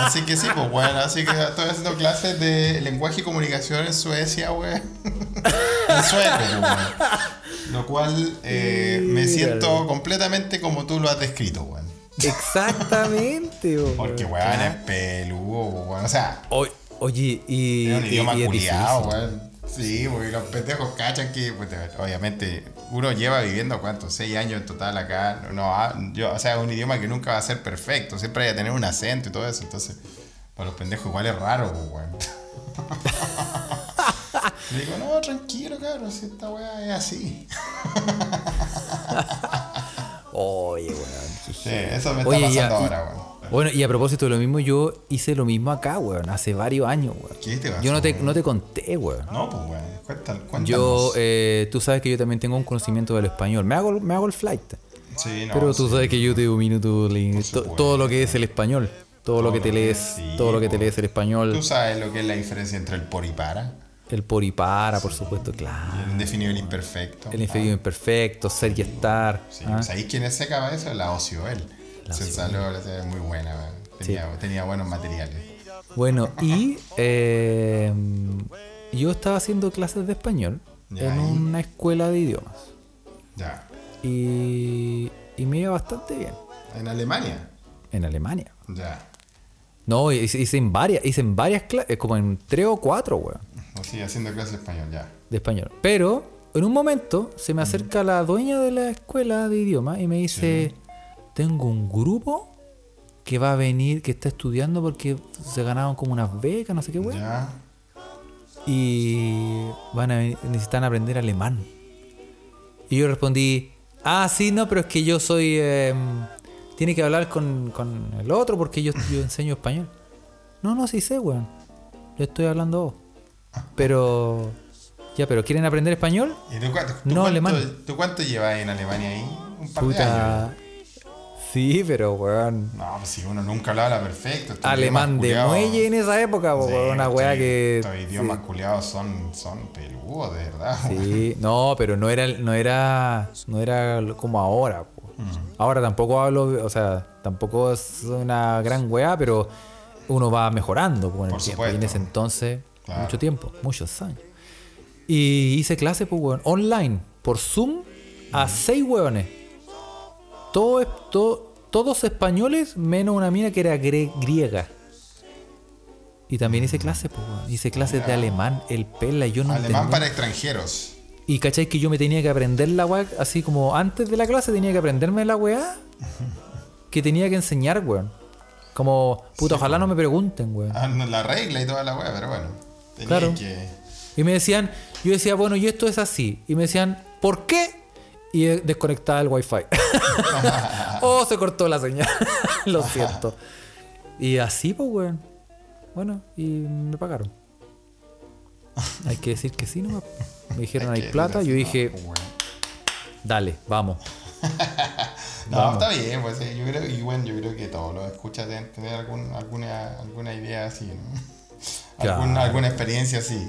así que sí, pues bueno, así que estoy haciendo clases de lenguaje y comunicación en Suecia, weón. en sueco, pues, weón. Lo cual eh, me siento completamente como tú lo has descrito, weón. Exactamente, bo, Porque, weón. weón, es peludo, weón. O sea, O- Oye, y. es un y- idioma y es culiado, weón. Sí, porque los pendejos cachan que, pues, obviamente, uno lleva viviendo, ¿cuántos? Seis años en total acá. No, ah, yo, o sea, es un idioma que nunca va a ser perfecto. Siempre hay que tener un acento y todo eso. Entonces, para los pendejos igual es raro, pues, weón. Le digo, no, tranquilo, cabrón, si esta weá es así. Oye, weón. Sí, eso me está Oye, pasando ya, ahora, weón. Bueno, y a propósito de lo mismo, yo hice lo mismo acá, weón, hace varios años, weón. ¿Qué te pasó, Yo no te, weón? no te conté, weón. No, pues, weón. Cuéntanos. cuéntanos. Yo, eh, tú sabes que yo también tengo un conocimiento del español. Me hago, me hago el flight. Sí, no, pero tú sí. sabes que yo te domino todo, todo lo que es el español. Todo, lo que te lees, Sí, todo lo que te po. lees el español. Tú sabes lo que es la diferencia entre el por y para. El por y para, por supuesto, claro. El indefinido y el imperfecto. El inferior imperfecto, ser y estar. Sí, ¿ah? ¿sabéis quién es para eso? La Ocio él. Se salió, es muy buena, tenía, tenía buenos materiales. Bueno, y eh, yo estaba haciendo clases de español Ya, en ¿y? una escuela de idiomas. Ya. Y, y me iba bastante bien En Alemania. en Alemania. Ya. No, hice, hice en varias, hice en varias clases, como en tres o cuatro, weón, O sí, haciendo clase de español, ya. de español. Pero en un momento se me acerca la dueña de la escuela de idiomas y me dice, tengo un grupo que va a venir, que está estudiando porque se ganaron como unas becas, no sé qué, weón. Y van a venir- necesitan aprender alemán. Y yo respondí, ah, sí, no, pero es que yo soy... eh, tiene que hablar con, con el otro porque yo, yo enseño español. No, no, sí sé, weón. Le estoy hablando vos. Pero... Ya, pero ¿quieren aprender español? ¿Y tú, cuánto, tú No, cuánto, alemán. ¿Tú cuánto llevas en Alemania ahí? Un par de años. Sí, pero weón... No, pues si uno nunca lo habla perfecto. estos Alemán de muelle en esa época, po, Sí, una weá que... Estos idiomas culiados son, son peludos, de verdad. Sí, no, pero no era, no era, no era como ahora. po. Ahora tampoco hablo, o sea, tampoco es una gran weá, pero uno va mejorando con el. Y en ese entonces, Claro. mucho tiempo, muchos años. Y hice clase, pues, weón, online, por Zoom, a seis weones. Todo, es- todo- todos españoles, menos una mina que era griega. Y también hice clases, pues. Hice clases de alemán, el pela, yo no Alemán entendía. para extranjeros. Y cachai que yo me tenía que aprender la weá, así como antes de la clase tenía que aprenderme la weá que tenía que enseñar, weón. Como, puta, ojalá no me pregunten, weón. Ah, no, la regla y toda la wea, pero bueno. Tenía Claro. que. Y me decían, yo decía, bueno, y esto es así. Y me decían, ¿por qué? Y eh, desconectaba el wifi. oh, se cortó la señal. Lo siento. Y así, pues, weón. Bueno, y me pagaron. Hay que decir que sí, ¿no? Me dijeron, Hay hay plata. Yo dije, no, pues, dale, vamos. No, Vamos. está bien, pues sí, yo creo, y bueno, yo creo que todos los escuchas deben tener algún, alguna, alguna idea así, ¿no? Claro. Alguna, alguna experiencia así.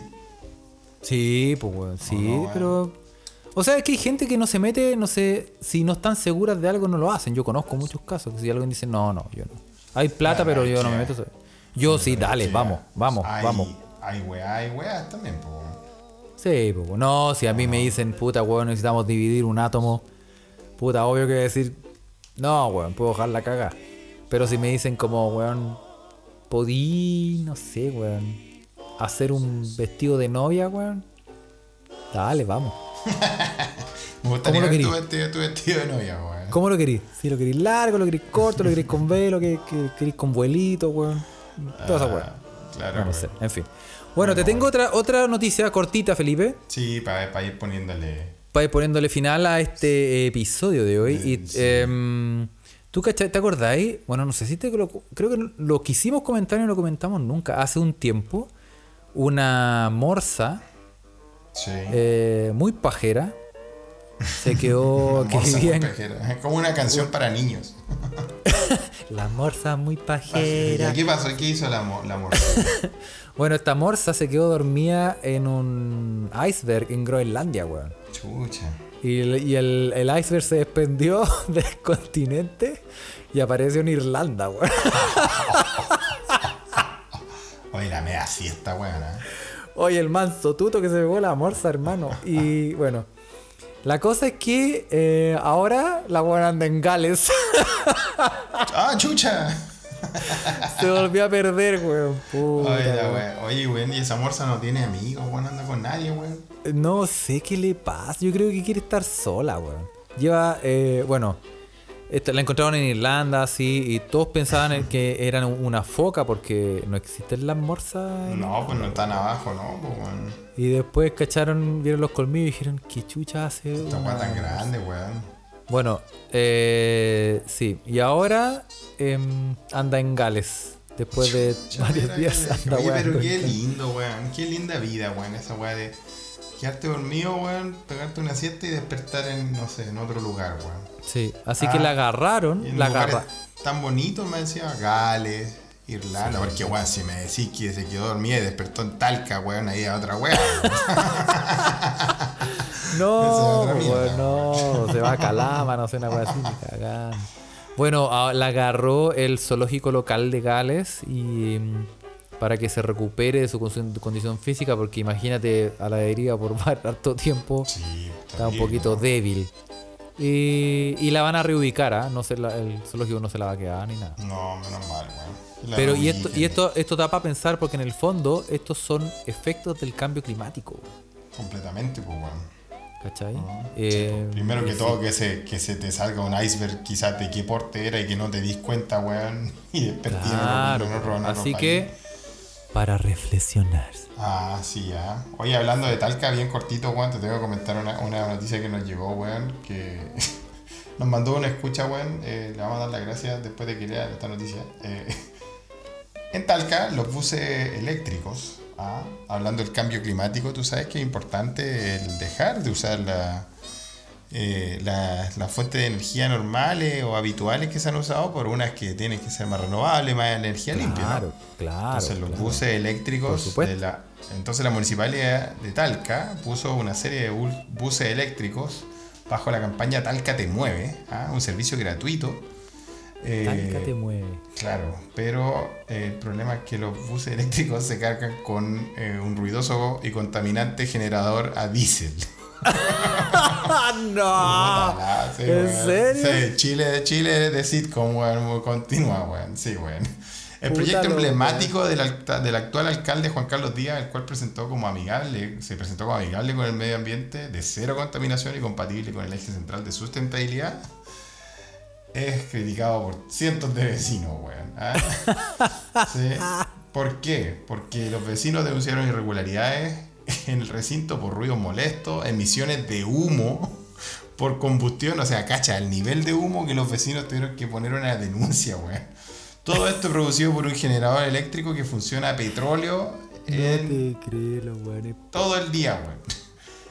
Sí, pues, weón, sí, no, pero... O sea, es que hay gente que no se mete, no sé, si no están seguras de algo, no lo hacen. Yo conozco muchos casos que si alguien dice, no, no, yo no. Hay plata, pero yo no me meto. Yo sí, dale, vamos, vamos, hay, vamos. Hay weá, hay weas también, weón. Sí, weón. no, si a mí me dicen, puta, weón, necesitamos dividir un átomo, puta, obvio que decir, no, weón, puedo dejar la caga. Pero si me dicen como, weón, podí, no sé, weón, hacer un vestido de novia, weón, dale, vamos. Me gustaría lo ver querí? tu vestido, tu vestido de novia, weón. ¿Cómo lo querís? Si lo querís largo, lo querís corto, lo querís con velo, que, que querís con vuelito, weón. Toda esa weón. Ah, Claro, No, sé, en fin. Bueno, te tengo otra, otra noticia cortita, Felipe, Sí, para ir poniéndole. para ir poniéndole final a este episodio de hoy. Y, em, ¿Tú cachai, te acordáis? Bueno, no sé si te lo, creo que lo quisimos comentar y no lo comentamos nunca. Hace un tiempo, una morsa Sí. eh, muy pajera se quedó que Morsa vivía muy en- pejera. Es como una canción para niños. La morsa muy ¿Y pajera. qué pasó? ¿Qué hizo la, la morsa? Bueno, esta morsa se quedó dormida en un iceberg en Groenlandia, weón. Chucha. Y, el, y el- el iceberg se desprendió del continente y apareció en Irlanda, weón. Oye, la media siesta, weón. ¿eh? Oye, el manso tuto que se pegó la morsa, hermano. Y bueno, la cosa es que eh, ahora la weón anda en Gales. ¡Ah, chucha! se volvió a perder, weón. Puta, Oye, weón. Oye, weón, y esa morsa no tiene amigos, weón, anda con nadie, weón. No sé qué le pasa. Yo creo que quiere estar sola, weón. Lleva, eh, bueno, la encontraron en Irlanda, así, y todos pensaban en que eran una foca porque no existen las morsas. No, pues no están abajo, no, pues, weón. Y después cacharon, vieron los colmillos y dijeron, ¿qué chucha hace? Esta weá tan grande, weón. Bueno, eh, sí. Y ahora em, anda en Gales. Después de varios días anda Oye, pero qué lindo, weón. Qué linda vida, weón. Esa weá de quedarte dormido, weón, pegarte una siesta y despertar en, no sé, en otro lugar, weón. Sí, así Ah, que la agarraron, la agarra. tan bonitos, me decía, Gales, Irlanda, porque weón, si me decís que se quedó dormida y despertó en Talca, weón, ahí a otra weá. No, otra mierda, weón, no, se va a Calama, no sé, una cosa así, ni cagando. Bueno, a- la agarró el zoológico local de Gales y mm, para que se recupere de su condición- condición física, porque imagínate a la deriva por harto tiempo, sí, está un poquito débil. Y, y la van a reubicar, ¿ah? no se la- el zoológico no se la va a quedar ni nada. No, menos mal. La Pero y esto, y esto, esto da para pensar porque en el fondo estos son efectos del cambio climático, Completamente, pues, weón. ¿cachai? Ah, Eh, Primero que eh, todo, que se, que se te salga un iceberg quizás de qué porte era y que no te dis cuenta, weón. Y otro- Claro, en otro así que para reflexionar. Ah, sí, ah. Oye, hablando de Talca, bien cortito, weón, te tengo que comentar una, una noticia que nos llegó, weón, que nos mandó una escucha, weón. eh, le vamos a dar las gracias después de que lea esta noticia. Eh, en Talca, los buses eléctricos, ah, hablando del cambio climático, tú sabes que es importante el dejar de usar la, eh, la- las fuentes de energía normales o habituales que se han usado por unas que tienen que ser más renovables, más energía limpia. ¿no? Claro, claro. Entonces los claro. buses eléctricos de la entonces la municipalidad de Talca puso una serie de bu- buses eléctricos bajo la campaña Talca te mueve, ¿ah? un servicio gratuito. Eh, Talca te mueve. Claro, pero eh, el problema es que los buses eléctricos se cargan con eh, un ruidoso y contaminante generador a diésel. ¡Ah, no! Puta, sí, ¿En weón. serio? Sí, Chile, Chile de sitcom, weón, continua, weón. Sí, weón. El Puta proyecto emblemático del, actual alcalde Juan Carlos Díaz, el cual presentó como amigable, se presentó como amigable con el medio ambiente, de cero contaminación y compatible con el eje central de sustentabilidad, es criticado por cientos de vecinos, weón. ¿ah? Sí. ¿Por qué? Porque los vecinos denunciaron irregularidades en el recinto por ruidos molestos, emisiones de humo por combustión, o sea, cacha, el nivel de humo que los vecinos tuvieron que poner una denuncia, weón. Todo esto producido por un generador eléctrico que funciona a petróleo en te creo, los weones. todo el día, weón.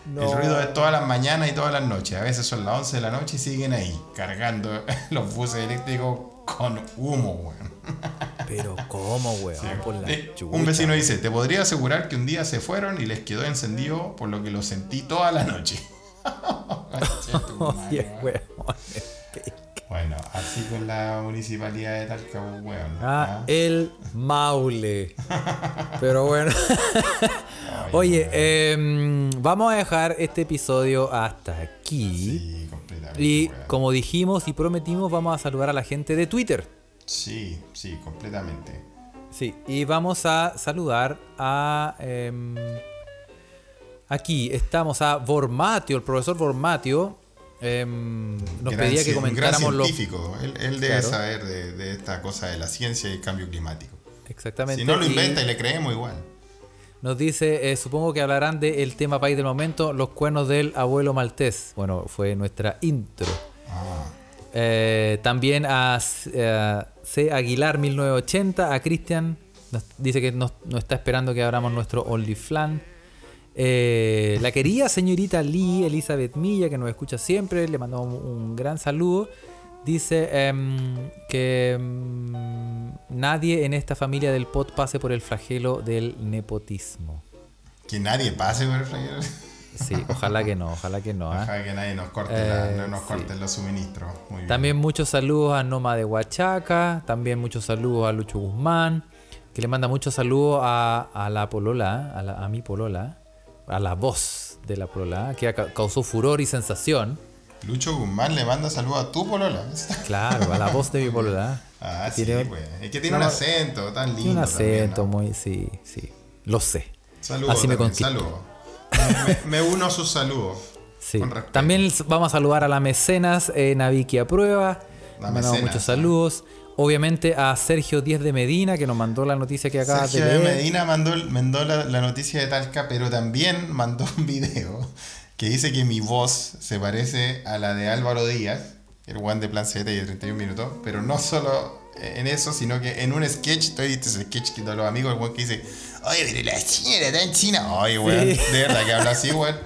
No. El ruido es todas las mañanas y todas las noches. A veces son las 11 de la noche y siguen ahí, cargando los buses eléctricos con humo, weón. Pero ¿cómo, weón? Por la Eh, chucha. un vecino dice, te podría asegurar que un día se fueron y les quedó encendido, por lo que lo sentí toda la noche. Oye, weón. bueno, así con la municipalidad de Talca, weón. Ah, ¿ah? el Maule. Pero bueno. Oye, em, vamos a dejar este episodio hasta aquí. Sí, Y como dijimos y prometimos, vamos a saludar a la gente de Twitter. Sí, sí, completamente. Sí, y vamos a saludar a... em, aquí estamos a Vormatio, el profesor Vormatio. em, nos Gran pedía que ci- un gran comentáramos los... científico. Él, él debe Claro. saber de, de esta cosa de la ciencia y el cambio climático. Exactamente. Si no lo y inventa y le creemos igual. Nos dice, eh, supongo que hablarán del tema país del momento, los cuernos del abuelo maltés. Bueno, fue nuestra intro. Ah, Eh, también a eh, C. Aguilar 1980, a Cristian, dice que nos, nos está esperando que abramos nuestro OnlyFlan. Eh, la querida señorita Lee, Elizabeth Milla, que nos escucha siempre, le mandamos un gran saludo. Dice em, que em, nadie en esta familia del pot pase por el flagelo del nepotismo. que nadie pase por el flaquero. Sí, ojalá que no, ojalá que no. ¿ah? Ojalá que nadie nos corte, la- Eh, no nos sí. corten los suministros. Muy bien. También muchos saludos a Noma de Huachaca, también muchos saludos a Lucho Guzmán, que le manda muchos saludos a, a la polola, a, la- a mi polola, a la voz de la polola, que ca- causó furor y sensación. Lucho Guzmán le manda saludos a tu polola. Claro, a la voz de mi polola. Ah, sí, Tiene- pues. Es que tiene No, un acento tan lindo. Tiene un acento también, ¿no? muy, sí, sí, lo sé. Saludos. Así me saludos. Me, me uno a sus saludos. Sí. También vamos a saludar a la mecenas eh, Naviki a prueba. La mandamos mecenas, muchos saludos. Obviamente a Sergio Díez de Medina, que nos mandó la noticia que acabas Sergio de de leer. Medina mandó, mandó la, la noticia de Talca, pero también mandó un video que dice que mi voz se parece a la de Álvaro Díaz, el one de Plan 7 y de 31 minutos, pero no solo en eso, sino que en un sketch, tú viste ese sketch que los amigos, el one que dice, oye, pero la China está en China. Oye, weón, de verdad que habla así, weón.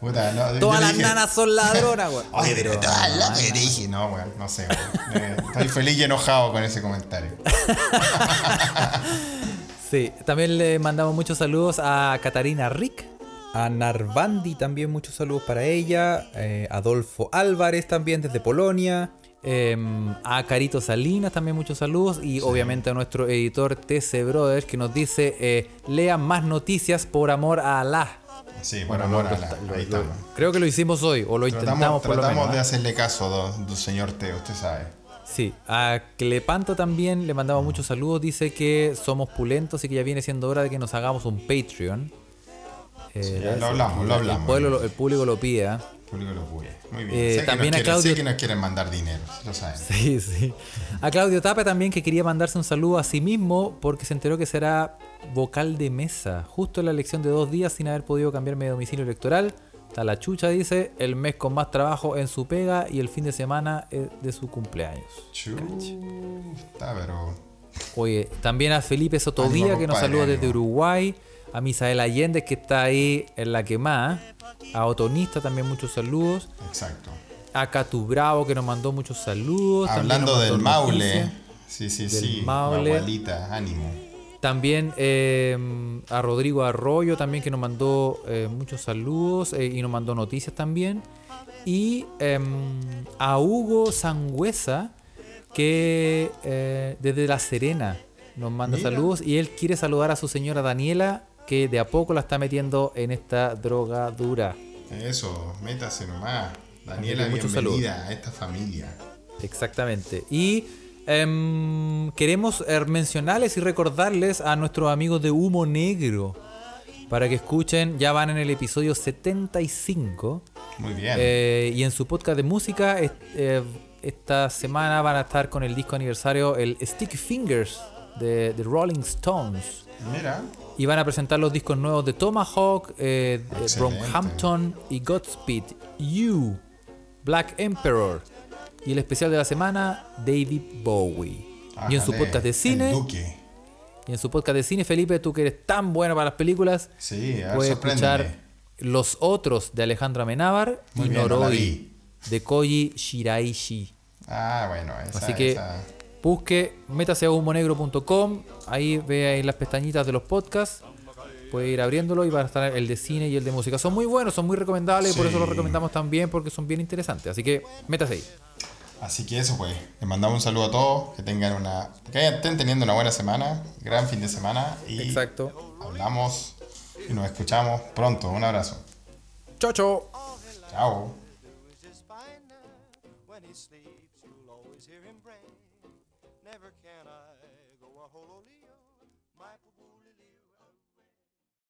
Puta, no, Todas las dije, nanas son ladronas, weón. Oye, pero todas las que te dije, no, weón, no sé, weón. Eh, Estoy feliz y enojado con ese comentario. Sí, también le mandamos muchos saludos a Catarina Rick, a Narvandi también muchos saludos para ella, eh, Adolfo Álvarez también desde Polonia, eh, a Carito Salinas también muchos saludos y obviamente a nuestro editor TC Brothers que nos dice eh, lean más noticias por amor a Alá. Sí, por Bueno, amor lo- a lo- ahí lo- estamos. creo que lo hicimos hoy o lo intentamos Tratamos, por lo tratamos menos. de ¿ah? hacerle caso, do, do señor Teo, usted sabe. Sí, a Clepanto también le mandamos muchos saludos. Dice que somos pulentos y que ya viene siendo hora de que nos hagamos un Patreon. Eh, lo hablamos, lo el hablamos. pueblo lo- el público lo pide. El público lo puede. Muy bien. Eh, sé, que también nos a quieren, Claudio- sé que nos quieren mandar dinero, lo saben. Sí, sí. A Claudio Tapa también que quería mandarse un saludo a sí mismo porque se enteró que será vocal de mesa. Justo en la elección de dos días sin haber podido cambiarme de domicilio electoral. Está la chucha, dice, el mes con más trabajo en su pega y el fin de semana eh, de su cumpleaños. Chuta, pero. Oye, también a Felipe Sotovía Ánimo, que nos saluda desde. Uruguay. A Misael Allende que está ahí en la quemada. A Otonista también muchos saludos. Exacto. A Catu Bravo que nos mandó muchos saludos. Hablando del Maule. noticias. Sí, sí, Del sí. Maule. Abuelita, ánimo. También eh, a Rodrigo Arroyo también que nos mandó eh, muchos saludos eh, y nos mandó noticias también. Y em, a Hugo Sangüesa que desde La Serena nos manda Mira. saludos y él quiere saludar a su señora Daniela que de a poco la está metiendo en esta droga dura. Eso, métase nomás. Daniela, muchos bienvenida a esta familia. Exactamente. Y em, queremos eh, mencionarles y recordarles a nuestros amigos de Humo Negro para que escuchen, ya van en el episodio 75 Muy bien. eh, y en su podcast de música eh, esta semana van a estar con el disco aniversario, el Sticky Fingers de, de Rolling Stones. Mira. Y van a presentar los discos nuevos de Tomahawk, eh, de. Brockhampton y Godspeed You, Black Emperor. Y el especial de la semana, David Bowie. y en su podcast de cine, y en su podcast de cine, Felipe, tú que eres tan bueno para las películas, Sí, a ver, puedes escuchar Los Otros de Alejandro Amenábar Muy y bien, Noroi de Koji Shiraishi. Ah, bueno, esa, Así que esa- busque, métase a humonegro.com, ahí ve ahí las pestañitas de los podcasts, puede ir abriéndolo y va a estar el de cine y el de música. Son muy buenos, son muy recomendables y por eso los recomendamos también porque son bien interesantes. Así que métase ahí. Así que eso pues, les mandamos un saludo a todos, que tengan una, que estén teniendo una buena semana, gran fin de semana y Exacto. hablamos y nos escuchamos pronto. Un abrazo. Chao, chao. Chao.